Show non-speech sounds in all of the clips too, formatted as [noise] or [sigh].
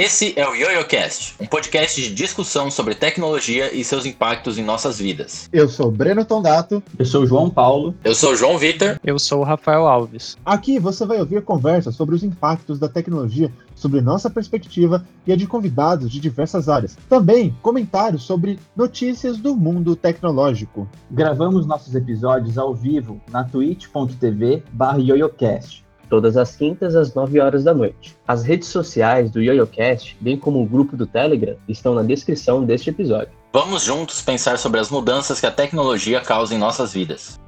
Esse é o YoYoCast, um podcast de discussão sobre tecnologia e seus impactos em nossas vidas. Eu sou Breno Tondato. Eu sou João Paulo. Eu sou João Vitor. Eu sou o Rafael Alves. Aqui você vai ouvir conversas sobre os impactos da tecnologia sobre nossa perspectiva e a de convidados de diversas áreas. Também comentários sobre notícias do mundo tecnológico. Gravamos nossos episódios ao vivo na twitch.tv/yoyocast todas as quintas às 9 horas da noite. As redes sociais do YoYoCast, bem como o grupo do Telegram, estão na descrição deste episódio. Vamos juntos pensar sobre as mudanças que a tecnologia causa em nossas vidas.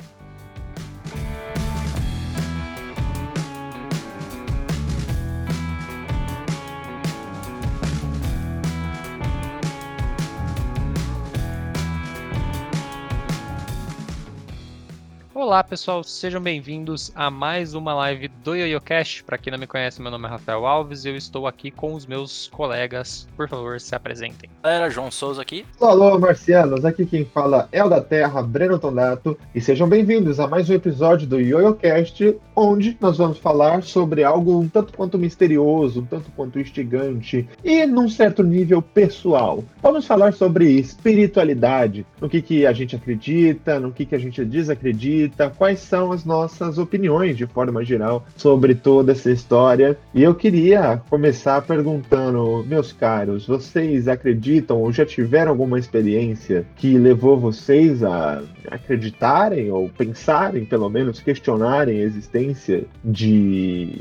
Olá pessoal, sejam bem-vindos a mais uma live do YoYoCast. Para quem não me conhece, meu nome é Rafael Alves e eu estou aqui com os meus colegas. Por favor, se apresentem. Galera, João Souza aqui. Alô, Marcianos, aqui quem fala é o da Terra, Breno Tonato, e sejam bem-vindos a mais um episódio do YoYoCast, onde nós vamos falar sobre algo um tanto quanto misterioso, um tanto quanto instigante e num certo nível pessoal. Vamos falar sobre espiritualidade, no que, que a gente acredita, no que, que a gente desacredita quais são as nossas opiniões de forma geral sobre toda essa história. E eu queria começar perguntando, meus caros, vocês acreditam ou já tiveram alguma experiência que levou vocês a acreditarem ou pensarem, pelo menos questionarem a existência de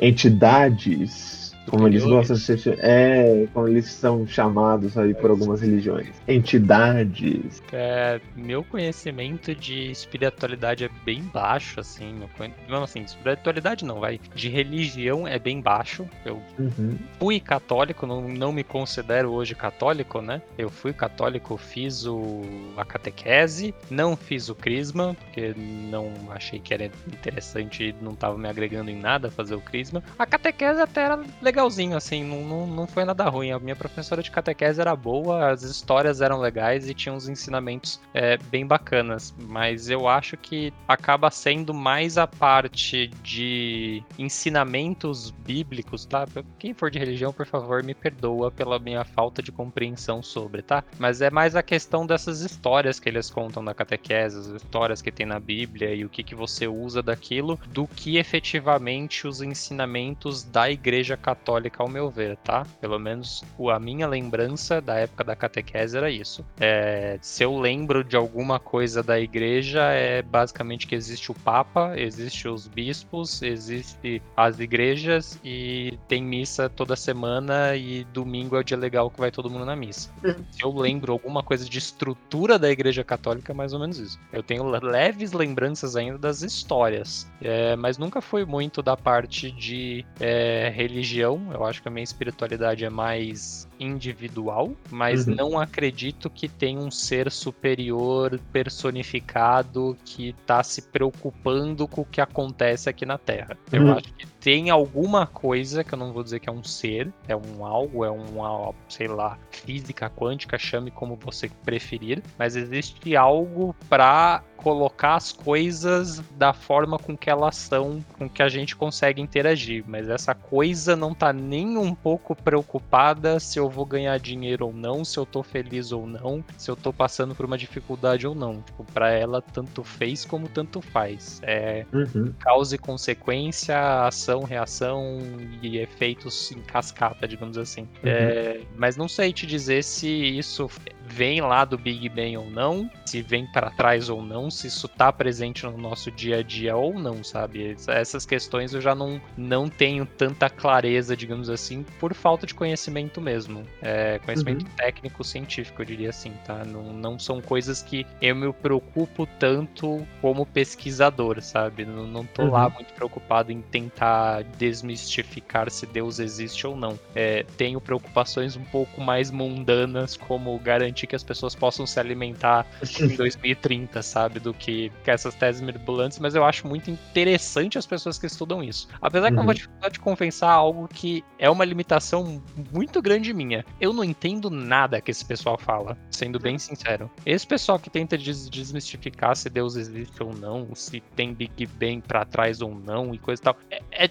entidades como eles gostam de ser. É, como eles são chamados aí por algumas religiões. Entidades. É, meu conhecimento de espiritualidade é bem baixo, assim. Não, assim, espiritualidade não, vai. De religião é bem baixo. Eu uhum. fui católico, não, não me considero hoje católico, né? Eu fui católico, fiz o, a catequese, não fiz o crisma, porque não achei que era interessante não estava me agregando em nada fazer o crisma. A catequese até era legal legalzinho, assim, não, não, não foi nada ruim. A minha professora de catequese era boa, as histórias eram legais e tinha uns ensinamentos é, bem bacanas. Mas eu acho que acaba sendo mais a parte de ensinamentos bíblicos, tá? Quem for de religião, por favor, me perdoa pela minha falta de compreensão sobre, tá? Mas é mais a questão dessas histórias que eles contam na catequese, as histórias que tem na Bíblia e o que, que você usa daquilo, do que efetivamente os ensinamentos da Igreja Católica católica, ao meu ver, tá? Pelo menos a minha lembrança da época da catequese era isso. É, se eu lembro de alguma coisa da igreja, é basicamente que existe o Papa, existe os bispos, existe as igrejas e tem missa toda semana e domingo é o dia legal que vai todo mundo na missa. Se eu lembro alguma coisa de estrutura da igreja católica, é mais ou menos isso. Eu tenho leves lembranças ainda das histórias, é, mas nunca foi muito da parte de é, religião eu acho que a minha espiritualidade é mais individual, mas uhum. não acredito que tem um ser superior personificado que está se preocupando com o que acontece aqui na Terra. Eu uhum. acho que tem alguma coisa que eu não vou dizer que é um ser, é um algo, é uma, sei lá, física quântica, chame como você preferir, mas existe algo para colocar as coisas da forma com que elas são, com que a gente consegue interagir, mas essa coisa não tá nem um pouco preocupada se eu vou ganhar dinheiro ou não, se eu tô feliz ou não, se eu tô passando por uma dificuldade ou não. Tipo, para ela tanto fez como tanto faz. É uhum. causa e consequência, ação ação, reação e efeitos em cascata, digamos assim. Uhum. É, mas não sei te dizer se isso vem lá do Big Bang ou não, se vem para trás ou não, se isso tá presente no nosso dia a dia ou não, sabe? Essas questões eu já não, não tenho tanta clareza, digamos assim, por falta de conhecimento mesmo. É, conhecimento uhum. técnico, científico, eu diria assim, tá? Não, não são coisas que eu me preocupo tanto como pesquisador, sabe? Não, não tô uhum. lá muito preocupado em tentar desmistificar se Deus existe ou não. É, tenho preocupações um pouco mais mundanas, como garantir permitir que as pessoas possam se alimentar em [laughs] 2030, sabe? Do que, que essas teses mirabolantes, mas eu acho muito interessante as pessoas que estudam isso. Apesar que eu vou te, vou te confessar algo que é uma limitação muito grande minha. Eu não entendo nada que esse pessoal fala, sendo bem sincero. Esse pessoal que tenta des desmistificar se Deus existe ou não, se tem Big Bang para trás ou não e coisa e tal, é, é,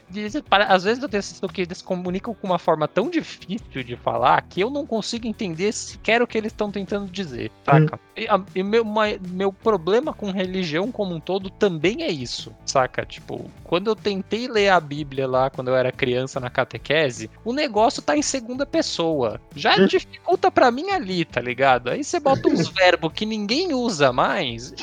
às vezes eu tenho que eles comunicam com uma forma tão difícil de falar que eu não consigo entender sequer o que eles estão tentando dizer, saca? Hum. E, a, e meu, meu problema com religião como um todo também é isso, saca? Tipo, quando eu tentei ler a Bíblia lá quando eu era criança na catequese, o negócio tá em segunda pessoa. Já hum. dificulta para mim ali, tá ligado? Aí você bota uns [laughs] verbos que ninguém usa mais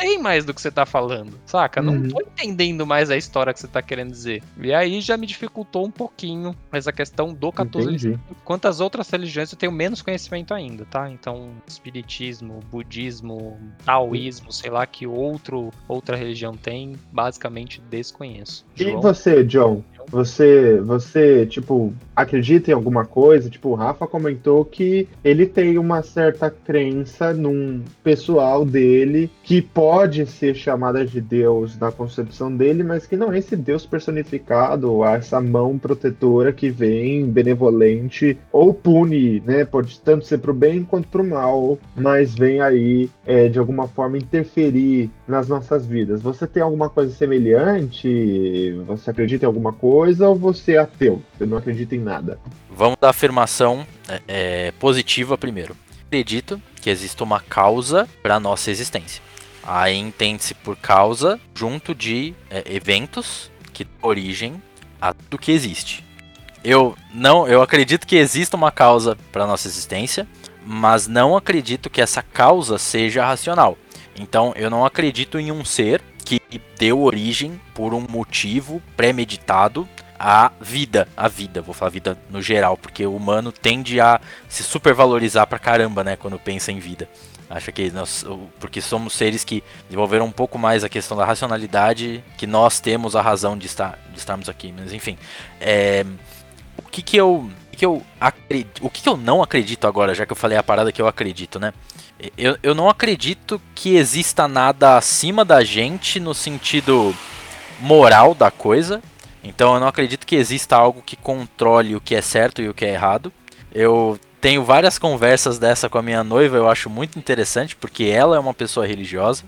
sei mais do que você tá falando, saca? Não uhum. tô entendendo mais a história que você tá querendo dizer. E aí já me dificultou um pouquinho essa questão do catolicismo. Quanto às outras religiões, eu tenho menos conhecimento ainda, tá? Então, espiritismo, budismo, taoísmo, sei lá que outro, outra religião tem, basicamente desconheço. E João? você, John? Você, você, tipo, acredita em alguma coisa? Tipo, o Rafa comentou que ele tem uma certa crença num pessoal dele que pode ser chamada de Deus na concepção dele, mas que não é esse Deus personificado, essa mão protetora que vem benevolente ou pune, né? Pode tanto ser pro bem quanto pro mal, mas vem aí é, de alguma forma interferir nas nossas vidas. Você tem alguma coisa semelhante? Você acredita em alguma coisa? ou você é ateu? Você não acredita em nada? Vamos da afirmação é, é, positiva primeiro. Acredito que existe uma causa para nossa existência. Aí entende-se por causa junto de é, eventos que dão origem a tudo que existe. Eu não, eu acredito que exista uma causa para nossa existência, mas não acredito que essa causa seja racional. Então eu não acredito em um ser que deu origem por um motivo premeditado à vida, a vida, vou falar vida no geral, porque o humano tende a se supervalorizar pra caramba, né, quando pensa em vida. Acho que nós, porque somos seres que desenvolveram um pouco mais a questão da racionalidade, que nós temos a razão de, estar, de estarmos aqui. Mas enfim, é, o que que eu, que eu acredito, o que, que eu não acredito agora, já que eu falei a parada que eu acredito, né? Eu, eu não acredito que exista nada acima da gente no sentido moral da coisa. Então eu não acredito que exista algo que controle o que é certo e o que é errado. Eu tenho várias conversas dessa com a minha noiva, eu acho muito interessante, porque ela é uma pessoa religiosa.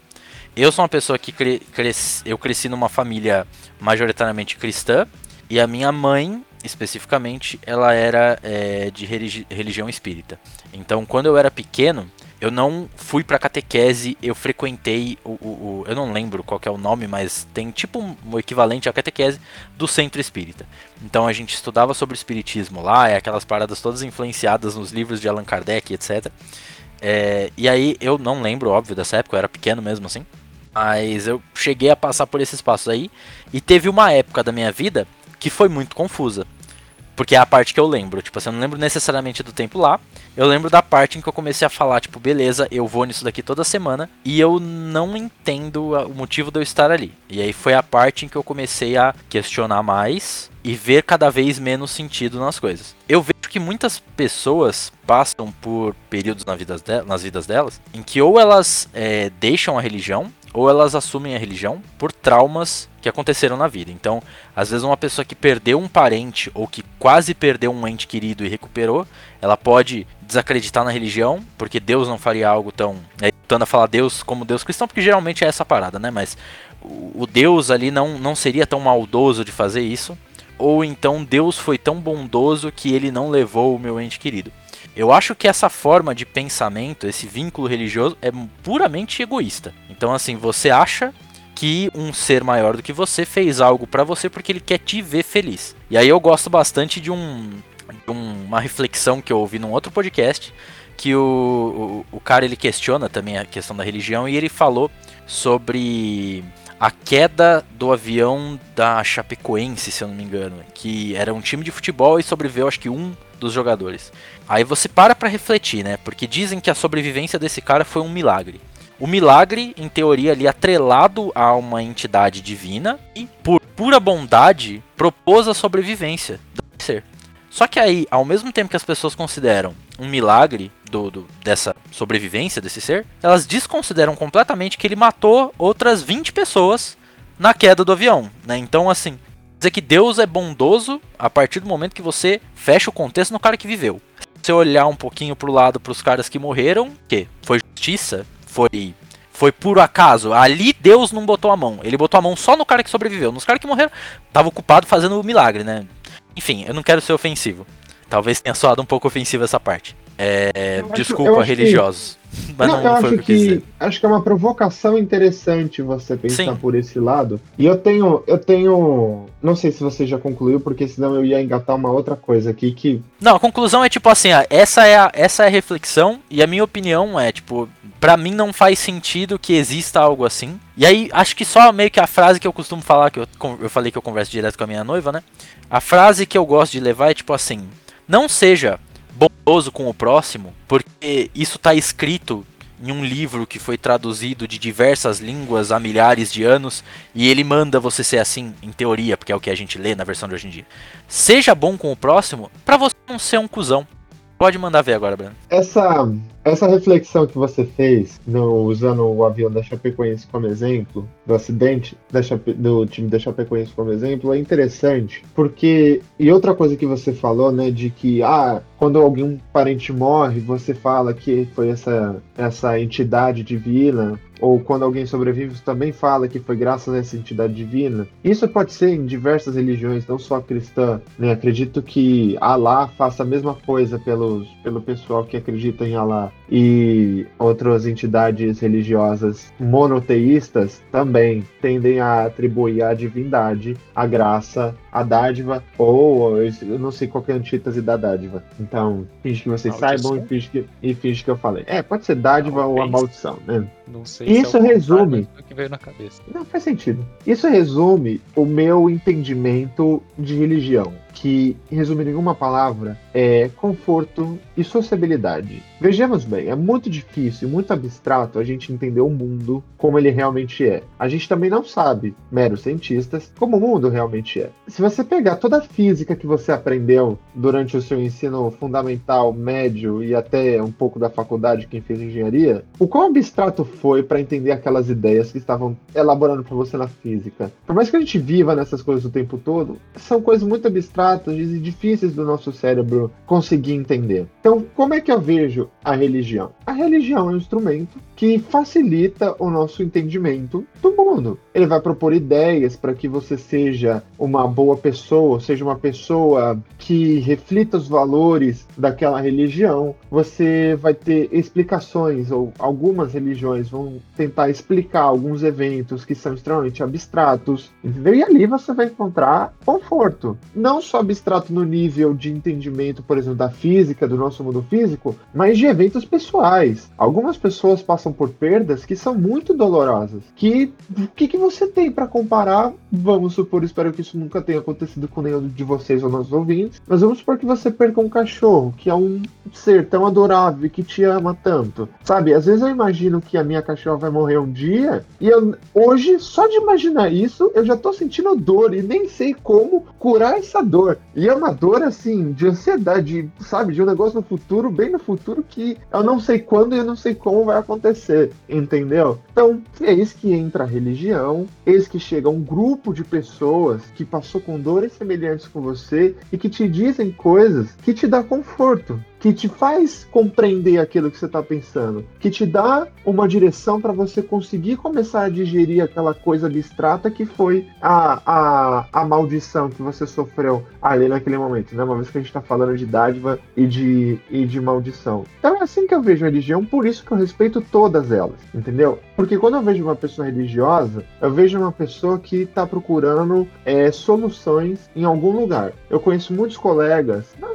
Eu sou uma pessoa que cre cresci, eu cresci numa família majoritariamente cristã, e a minha mãe, especificamente, ela era é, de religi religião espírita. Então, quando eu era pequeno, eu não fui pra catequese, eu frequentei o, o, o, Eu não lembro qual é o nome, mas tem tipo um, um, equivalente à catequese do centro espírita. Então a gente estudava sobre o espiritismo lá, é aquelas paradas todas influenciadas nos livros de Allan Kardec, etc. É, e aí eu não lembro, óbvio, dessa época, eu era pequeno mesmo assim. Mas eu cheguei a passar por esses passos aí. E teve uma época da minha vida que foi muito confusa. Porque é a parte que eu lembro. Tipo, assim, eu não lembro necessariamente do tempo lá. Eu lembro da parte em que eu comecei a falar, tipo, beleza, eu vou nisso daqui toda semana. E eu não entendo o motivo de eu estar ali. E aí foi a parte em que eu comecei a questionar mais e ver cada vez menos sentido nas coisas. Eu vejo que muitas pessoas passam por períodos na vida de, nas vidas delas em que ou elas é, deixam a religião ou elas assumem a religião por traumas que aconteceram na vida. Então, às vezes uma pessoa que perdeu um parente ou que quase perdeu um ente querido e recuperou, ela pode desacreditar na religião, porque Deus não faria algo tão, é, a falar Deus como Deus cristão, porque geralmente é essa parada, né? Mas o, o Deus ali não não seria tão maldoso de fazer isso, ou então Deus foi tão bondoso que ele não levou o meu ente querido. Eu acho que essa forma de pensamento, esse vínculo religioso, é puramente egoísta. Então, assim, você acha que um ser maior do que você fez algo para você porque ele quer te ver feliz. E aí eu gosto bastante de, um, de uma reflexão que eu ouvi num outro podcast, que o, o, o cara ele questiona também a questão da religião e ele falou sobre a queda do avião da Chapecoense, se eu não me engano, que era um time de futebol e sobreviveu acho que um dos jogadores. Aí você para para refletir, né? Porque dizem que a sobrevivência desse cara foi um milagre. O milagre, em teoria, ali atrelado a uma entidade divina e por pura bondade propôs a sobrevivência do ser. Só que aí, ao mesmo tempo que as pessoas consideram um milagre do, do, dessa sobrevivência desse ser, elas desconsideram completamente que ele matou outras 20 pessoas na queda do avião, né? Então, assim, dizer que Deus é bondoso a partir do momento que você fecha o contexto no cara que viveu. Se você olhar um pouquinho pro lado pros caras que morreram, que foi justiça, foi foi por acaso. Ali Deus não botou a mão. Ele botou a mão só no cara que sobreviveu. Nos caras que morreram, tava ocupado fazendo o milagre, né? Enfim, eu não quero ser ofensivo. Talvez tenha soado um pouco ofensivo essa parte. É, desculpa, religiosos. Que... Mas não, não, eu acho que, acho que é uma provocação interessante você pensar Sim. por esse lado. E eu tenho, eu tenho, não sei se você já concluiu, porque senão eu ia engatar uma outra coisa aqui que Não, a conclusão é tipo assim, ó, essa é a, essa é a reflexão e a minha opinião é tipo, para mim não faz sentido que exista algo assim. E aí acho que só meio que a frase que eu costumo falar que eu, eu falei que eu converso direto com a minha noiva, né? A frase que eu gosto de levar é tipo assim: não seja bondoso com o próximo, porque isso está escrito em um livro que foi traduzido de diversas línguas há milhares de anos e ele manda você ser assim, em teoria, porque é o que a gente lê na versão de hoje em dia. Seja bom com o próximo para você não ser um cuzão. Pode mandar ver agora, Breno. Essa essa reflexão que você fez, no, usando o avião da Chapecoense como exemplo, do acidente Chape, do time da Chapecoense como exemplo, é interessante, porque. E outra coisa que você falou, né, de que, ah, quando algum parente morre, você fala que foi essa, essa entidade divina, ou quando alguém sobrevive, também fala que foi graças a essa entidade divina. Isso pode ser em diversas religiões, não só cristã. Né? Acredito que Allah faça a mesma coisa pelos, pelo pessoal que acredita em Allah e outras entidades religiosas monoteístas também tendem a atribuir à divindade a graça, a dádiva, ou eu não sei qual é a antítese da dádiva. Então, finge que vocês saibam e finge que, e finge que eu falei. É, pode ser dádiva ou a maldição, né? Não sei Isso se é resume. que veio na cabeça. Não faz sentido. Isso resume o meu entendimento de religião que, resumindo em uma palavra, é conforto e sociabilidade. Vejamos bem, é muito difícil, muito abstrato a gente entender o mundo como ele realmente é. A gente também não sabe, meros cientistas, como o mundo realmente é. Se você pegar toda a física que você aprendeu durante o seu ensino fundamental, médio e até um pouco da faculdade, quem fez engenharia, o quão abstrato foi para entender aquelas ideias que estavam elaborando para você na física? Por mais que a gente viva nessas coisas o tempo todo, são coisas muito abstratas abstratas e difíceis do nosso cérebro conseguir entender. Então, como é que eu vejo a religião? A religião é um instrumento que facilita o nosso entendimento do mundo. Ele vai propor ideias para que você seja uma boa pessoa, seja uma pessoa que reflita os valores daquela religião. Você vai ter explicações, ou algumas religiões vão tentar explicar alguns eventos que são extremamente abstratos, entendeu? E ali você vai encontrar conforto. Não só abstrato no nível de entendimento, por exemplo, da física, do nosso mundo físico, mas de eventos pessoais. Algumas pessoas passam por perdas que são muito dolorosas. Que o que, que você tem para comparar? Vamos supor, espero que isso nunca tenha acontecido com nenhum de vocês ou nossos ouvintes, mas vamos supor que você perca um cachorro, que é um ser tão adorável e que te ama tanto. Sabe, às vezes eu imagino que a minha cachorra vai morrer um dia e eu, hoje, só de imaginar isso, eu já tô sentindo dor e nem sei como curar essa dor. E é uma dor assim, de ansiedade, sabe, de um negócio no futuro, bem no futuro, que eu não sei quando e eu não sei como vai acontecer, entendeu? Então, é isso que entra a religião, eis que chega um grupo de pessoas que passou com dores semelhantes com você e que te dizem coisas que te dá conforto que te faz compreender aquilo que você está pensando, que te dá uma direção para você conseguir começar a digerir aquela coisa abstrata que foi a, a, a maldição que você sofreu ali naquele momento, né? Uma vez que a gente está falando de dádiva e de, e de maldição. Então é assim que eu vejo a religião, por isso que eu respeito todas elas, entendeu? Porque quando eu vejo uma pessoa religiosa, eu vejo uma pessoa que está procurando é, soluções em algum lugar. Eu conheço muitos colegas, não,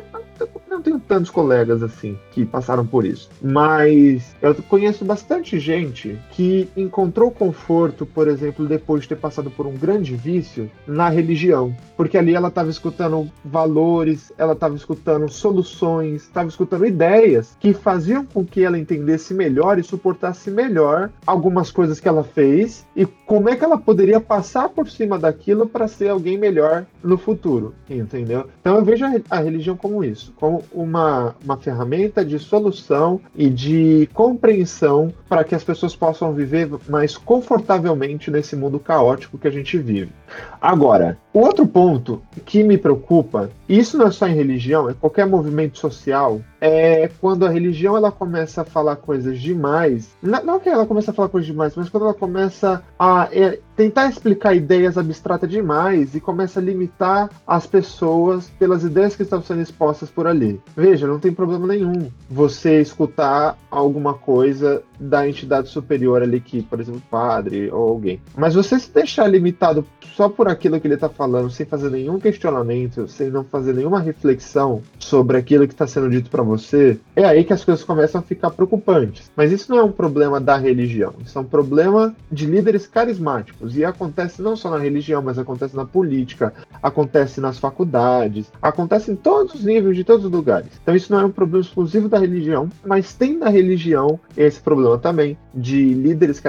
tenho tantos colegas assim que passaram por isso. Mas eu conheço bastante gente que encontrou conforto, por exemplo, depois de ter passado por um grande vício na religião. Porque ali ela estava escutando valores, ela estava escutando soluções, estava escutando ideias que faziam com que ela entendesse melhor e suportasse melhor algumas coisas que ela fez e como é que ela poderia passar por cima daquilo para ser alguém melhor no futuro, entendeu? Então eu vejo a, religião como isso, como uma, uma ferramenta de solução e de compreensão para que as pessoas possam viver mais confortavelmente nesse mundo caótico que a gente vive. Agora, o outro ponto que me preocupa, e isso não é só em religião, é qualquer movimento social, é quando a religião ela começa a falar coisas demais. Não, que ela começa a falar coisas demais, mas quando ela começa a é, tentar explicar ideias abstratas demais e começa a limitar as pessoas pelas ideias que estão sendo expostas por ali. Veja, não tem problema nenhum você escutar alguma coisa da entidade superior ali que, por exemplo, padre ou alguém. Mas você se deixar limitado só por aquilo que ele está falando, sem fazer nenhum questionamento, sem não fazer nenhuma reflexão sobre aquilo que está sendo dito para você, é aí que as coisas começam a ficar preocupantes. Mas isso não é um problema da religião, isso é um problema de líderes carismáticos. E acontece não só na religião, mas acontece na política, acontece nas faculdades, acontece em todos os níveis, de todos os lugares. Então isso não é um problema exclusivo da religião, mas tem na religião esse problema também de líderes,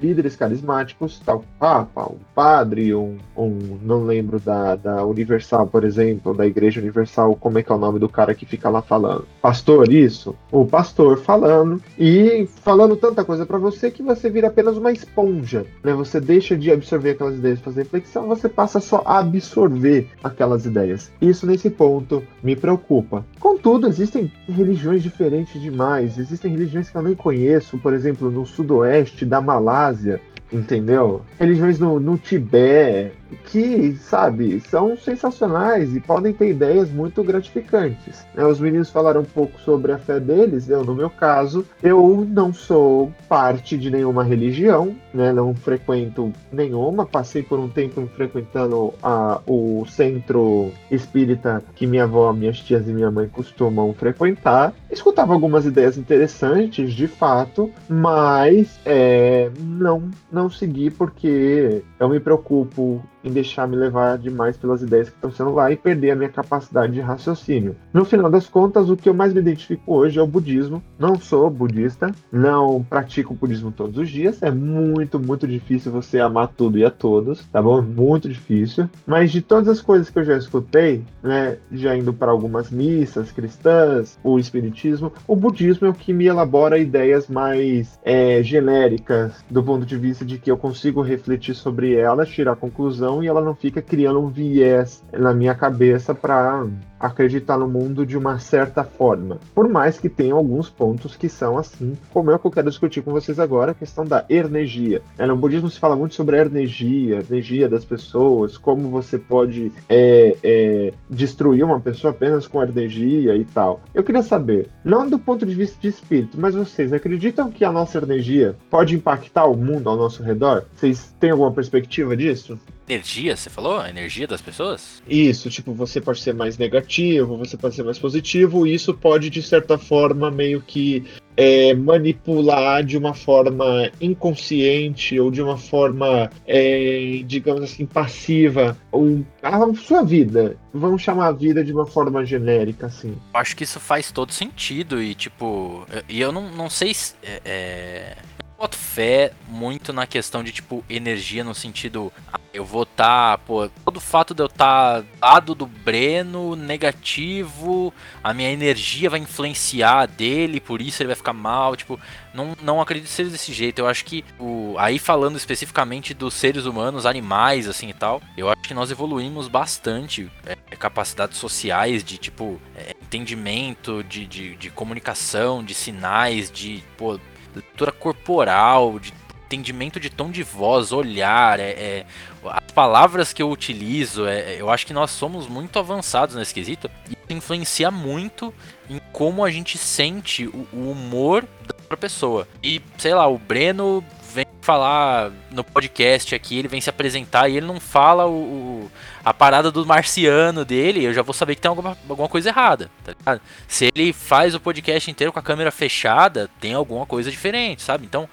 líderes carismáticos, tal Papa, um padre, um, um não lembro da, da Universal, por exemplo, da Igreja Universal, como é que é o nome do cara que fica lá falando? Pastor, isso? O pastor falando e falando tanta coisa para você que você vira apenas uma esponja, né? Você deixa de absorver aquelas ideias, fazer reflexão, você passa só a absorver aquelas ideias. Isso nesse ponto me preocupa. Contudo, existem religiões diferentes demais, existem religiões que eu nem conheço, por exemplo, no sudoeste da Malásia, entendeu? Religiões no, no Tibete, que, sabe, são sensacionais e podem ter ideias muito gratificantes. Né? Os meninos falaram um pouco sobre a fé deles, eu, no meu caso, eu não sou parte de nenhuma religião, né? não frequento nenhuma, passei por um tempo frequentando a, o centro espírita que minha avó, minhas tias e minha mãe costumam frequentar. Escutava algumas ideias interessantes, de fato, mas é, não, não segui porque eu me preocupo em deixar me levar demais pelas ideias que estão sendo lá e perder a minha capacidade de raciocínio. No final das contas, o que eu mais me identifico hoje é o budismo. Não sou budista, não pratico budismo todos os dias. É muito, muito difícil você amar tudo e a todos, tá bom? Muito difícil. Mas de todas as coisas que eu já escutei, né, já indo para algumas missas cristãs, o espiritismo, o budismo é o que me elabora ideias mais é, genéricas do ponto de vista de que eu consigo refletir sobre elas, tirar conclusão e ela não fica criando um viés na minha cabeça para acreditar no mundo de uma certa forma. Por mais que tenha alguns pontos que são assim, como é o que eu quero discutir com vocês agora, a questão da energia. É, no budismo se fala muito sobre a energia, a energia das pessoas, como você pode é, é, destruir uma pessoa apenas com energia e tal. Eu queria saber, não do ponto de vista de espírito, mas vocês acreditam que a nossa energia pode impactar o mundo ao nosso redor? Vocês têm alguma perspectiva disso? Energia, você falou? A energia das pessoas? Isso, tipo, você pode ser mais negativo, você pode ser mais positivo, e isso pode, de certa forma, meio que é, manipular de uma forma inconsciente ou de uma forma, é, digamos assim, passiva um, a sua vida. Vamos chamar a vida de uma forma genérica, assim. Acho que isso faz todo sentido e, tipo, e eu não, não sei se. É, é boto fé muito na questão de, tipo, energia no sentido. Eu vou estar, tá, pô, todo o fato de eu estar tá lado do Breno, negativo, a minha energia vai influenciar dele, por isso ele vai ficar mal, tipo, não, não acredito ser desse jeito. Eu acho que, o, aí falando especificamente dos seres humanos, animais, assim e tal, eu acho que nós evoluímos bastante é, capacidades sociais de, tipo, é, entendimento, de, de, de comunicação, de sinais, de, pô, leitura corporal, de entendimento de tom de voz, olhar, é, é, as palavras que eu utilizo, é, eu acho que nós somos muito avançados nesse quesito e isso influencia muito em como a gente sente o, o humor da outra pessoa. E, sei lá, o Breno vem falar no podcast aqui, ele vem se apresentar e ele não fala o, o a parada do marciano dele, eu já vou saber que tem alguma, alguma coisa errada, tá? Se ele faz o podcast inteiro com a câmera fechada, tem alguma coisa diferente, sabe? Então,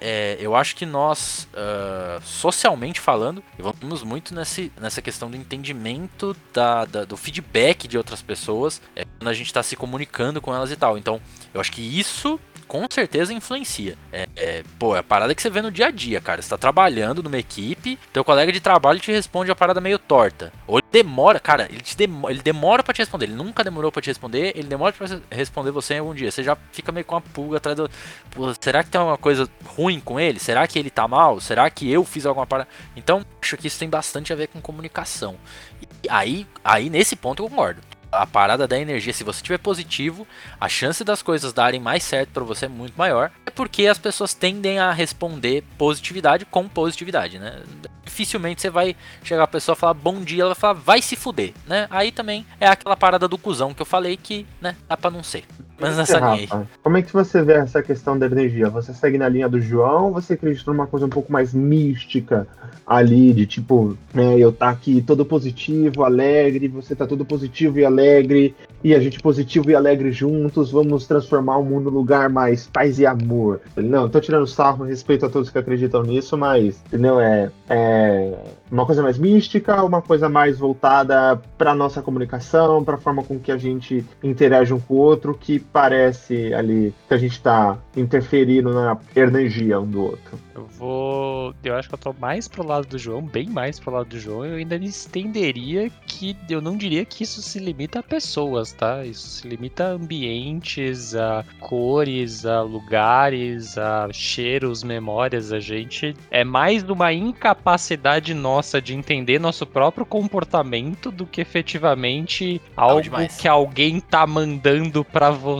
é, eu acho que nós, uh, socialmente falando, vamos muito nesse, nessa questão do entendimento da, da do feedback de outras pessoas é, quando a gente está se comunicando com elas e tal. Então, eu acho que isso com certeza influencia. É, é, pô, é a parada que você vê no dia a dia, cara. Você tá trabalhando numa equipe, teu colega de trabalho te responde a parada meio torta. Ou ele demora, cara, ele, te demora, ele demora pra te responder. Ele nunca demorou pra te responder, ele demora pra responder você em algum dia. Você já fica meio com uma pulga atrás do. Pô, será que tem alguma coisa ruim com ele? Será que ele tá mal? Será que eu fiz alguma parada? Então, acho que isso tem bastante a ver com comunicação. E aí, aí nesse ponto eu concordo a parada da energia, se você tiver positivo, a chance das coisas darem mais certo para você é muito maior. É porque as pessoas tendem a responder positividade com positividade, né? Dificilmente você vai chegar a pessoa falar bom dia, ela vai falar vai se fuder, né? Aí também é aquela parada do cuzão que eu falei que, né, dá pra não ser. Mas nessa linha Como é que você vê essa questão da energia? Você segue na linha do João ou você acredita numa coisa um pouco mais mística ali, de tipo, né, eu tá aqui todo positivo, alegre, você tá todo positivo e alegre, e a gente positivo e alegre juntos, vamos transformar o mundo num lugar mais paz e amor. Não, tô tirando sarro, respeito a todos que acreditam nisso, mas, entendeu? É, é uma coisa mais mística, uma coisa mais voltada para nossa comunicação, para a forma com que a gente interage um com o outro, que parece ali que a gente está interferindo na energia um do outro. Eu vou. Eu acho que eu tô mais pro lado do João, bem mais pro lado do João. Eu ainda estenderia que eu não diria que isso se limita a pessoas, tá? Isso se limita a ambientes, a cores, a lugares, a cheiros, memórias. A gente é mais uma incapacidade nossa de entender nosso próprio comportamento do que efetivamente algo que alguém tá mandando para você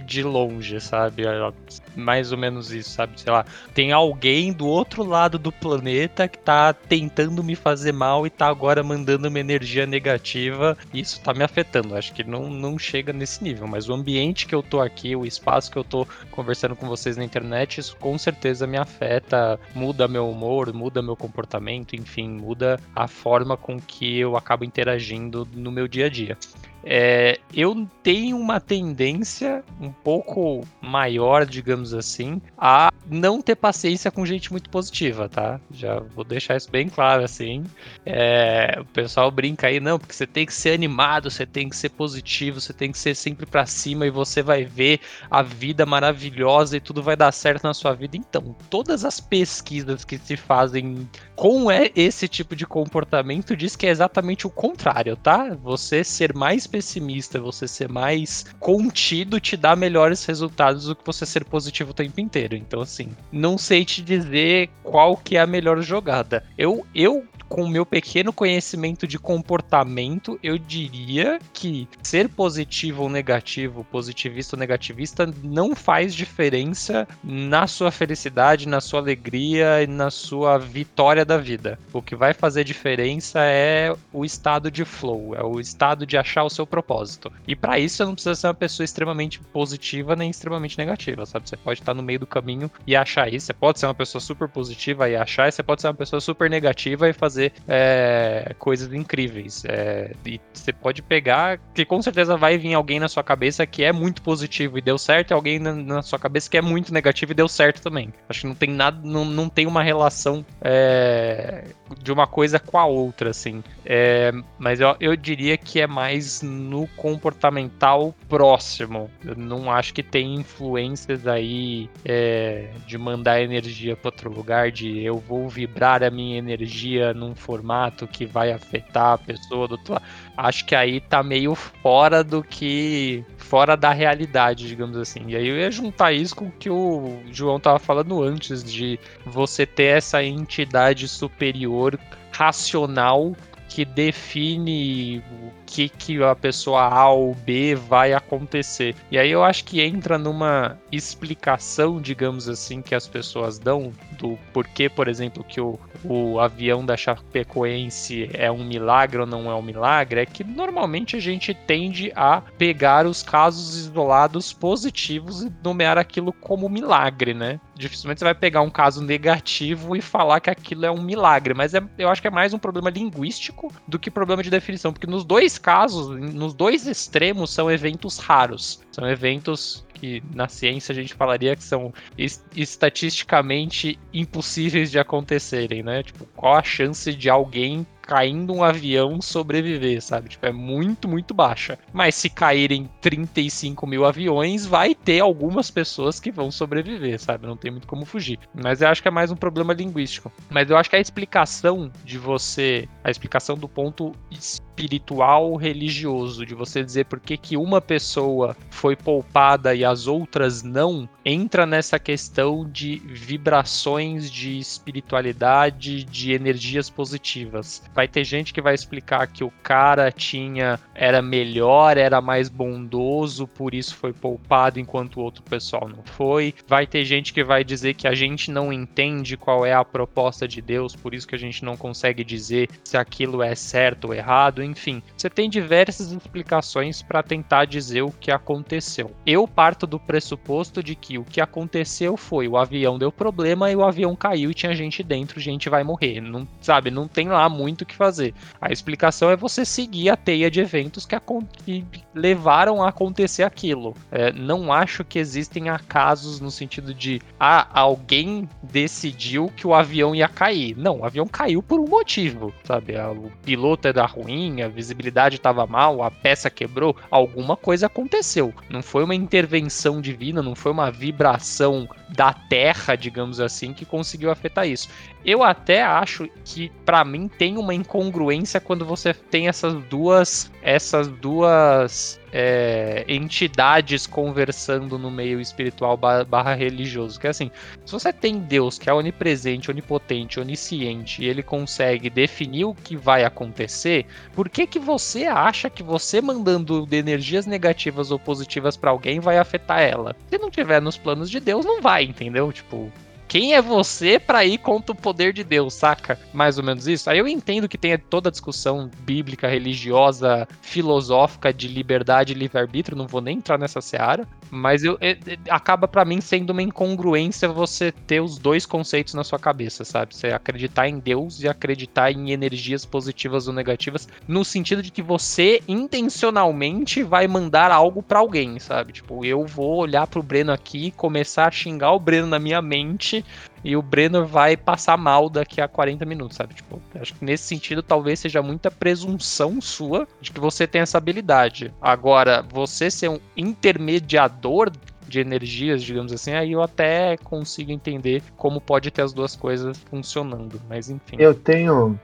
de longe, sabe? Mais ou menos isso, sabe? Sei lá, tem alguém do outro lado do planeta que tá tentando me fazer mal e tá agora mandando uma energia negativa e isso tá me afetando. Acho que não, não chega nesse nível, mas o ambiente que eu tô aqui, o espaço que eu tô conversando com vocês na internet, isso com certeza me afeta, muda meu humor, muda meu comportamento, enfim, muda a forma com que eu acabo interagindo no meu dia a dia. É, eu tenho uma tendência um pouco maior, digamos assim, a não ter paciência com gente muito positiva, tá? Já vou deixar isso bem claro, assim. É, o pessoal brinca aí, não, porque você tem que ser animado, você tem que ser positivo, você tem que ser sempre para cima e você vai ver a vida maravilhosa e tudo vai dar certo na sua vida. Então, todas as pesquisas que se fazem com esse tipo de comportamento diz que é exatamente o contrário, tá? Você ser mais pessimista, você ser mais contido, te dá melhores resultados do que você ser positivo o tempo inteiro. Então, assim, não sei te dizer qual que é a melhor jogada. Eu, eu com o meu pequeno conhecimento de comportamento, eu diria que ser positivo ou negativo, positivista ou negativista, não faz diferença na sua felicidade, na sua alegria e na sua vitória da vida. O que vai fazer diferença é o estado de flow, é o estado de achar o seu propósito. E para isso, você não precisa ser uma pessoa extremamente positiva nem extremamente negativa, sabe? Você pode estar no meio do caminho e achar isso. Você pode ser uma pessoa super positiva e achar, e você pode ser uma pessoa super negativa e fazer é, coisas incríveis. É, e você pode pegar, que com certeza vai vir alguém na sua cabeça que é muito positivo e deu certo, e alguém na, na sua cabeça que é muito negativo e deu certo também. Acho que não tem nada, não, não tem uma relação é, de uma coisa com a outra, assim. É, mas eu, eu diria que é mais no comportamental próximo. Eu não acho que tem influências aí é, de mandar energia para outro lugar, de eu vou vibrar a minha energia num formato que vai afetar a pessoa do outro lado. Acho que aí tá meio fora do que. fora da realidade, digamos assim. E aí eu ia juntar isso com o que o João tava falando antes, de você ter essa entidade superior racional que define que, que a pessoa A ou B vai acontecer. E aí eu acho que entra numa explicação, digamos assim, que as pessoas dão do porquê, por exemplo, que o, o avião da Chapecoense é um milagre ou não é um milagre, é que normalmente a gente tende a pegar os casos isolados positivos e nomear aquilo como milagre, né? Dificilmente você vai pegar um caso negativo e falar que aquilo é um milagre, mas é, eu acho que é mais um problema linguístico do que problema de definição, porque nos dois casos, nos dois extremos, são eventos raros. São eventos que na ciência a gente falaria que são estatisticamente impossíveis de acontecerem, né? Tipo, qual a chance de alguém caindo um avião sobreviver, sabe? Tipo, é muito, muito baixa. Mas se caírem 35 mil aviões, vai ter algumas pessoas que vão sobreviver, sabe? Não tem muito como fugir. Mas eu acho que é mais um problema linguístico. Mas eu acho que a explicação de você, a explicação do ponto espiritual religioso, de você dizer por que, que uma pessoa foi poupada e as outras não, entra nessa questão de vibrações de espiritualidade, de energias positivas. Vai ter gente que vai explicar que o cara tinha era melhor, era mais bondoso, por isso foi poupado enquanto o outro pessoal não foi. Vai ter gente que vai dizer que a gente não entende qual é a proposta de Deus, por isso que a gente não consegue dizer se aquilo é certo ou errado enfim, você tem diversas explicações para tentar dizer o que aconteceu. Eu parto do pressuposto de que o que aconteceu foi o avião deu problema e o avião caiu e tinha gente dentro, gente vai morrer. Não, sabe, não tem lá muito o que fazer. A explicação é você seguir a teia de eventos que, que levaram a acontecer aquilo. É, não acho que existem acasos no sentido de ah, alguém decidiu que o avião ia cair. Não, o avião caiu por um motivo, sabe? O piloto é da a visibilidade estava mal, a peça quebrou, alguma coisa aconteceu. Não foi uma intervenção divina, não foi uma vibração da terra, digamos assim, que conseguiu afetar isso. Eu até acho que para mim tem uma incongruência quando você tem essas duas essas duas é, entidades conversando no meio espiritual barra religioso. Que é assim, se você tem Deus que é onipresente, onipotente, onisciente, e ele consegue definir o que vai acontecer, por que que você acha que você mandando energias negativas ou positivas para alguém vai afetar ela? Se não tiver nos planos de Deus, não vai, entendeu? Tipo, quem é você para ir contra o poder de Deus, saca? Mais ou menos isso. Aí eu entendo que tem toda a discussão bíblica, religiosa, filosófica de liberdade e livre-arbítrio, não vou nem entrar nessa seara, mas eu, é, é, acaba para mim sendo uma incongruência você ter os dois conceitos na sua cabeça, sabe? Você acreditar em Deus e acreditar em energias positivas ou negativas, no sentido de que você intencionalmente vai mandar algo para alguém, sabe? Tipo, eu vou olhar pro Breno aqui e começar a xingar o Breno na minha mente e o Breno vai passar mal daqui a 40 minutos, sabe? Tipo, acho que nesse sentido talvez seja muita presunção sua de que você tem essa habilidade. Agora, você ser um intermediador de energias, digamos assim, aí eu até consigo entender como pode ter as duas coisas funcionando. Mas enfim. Eu tenho.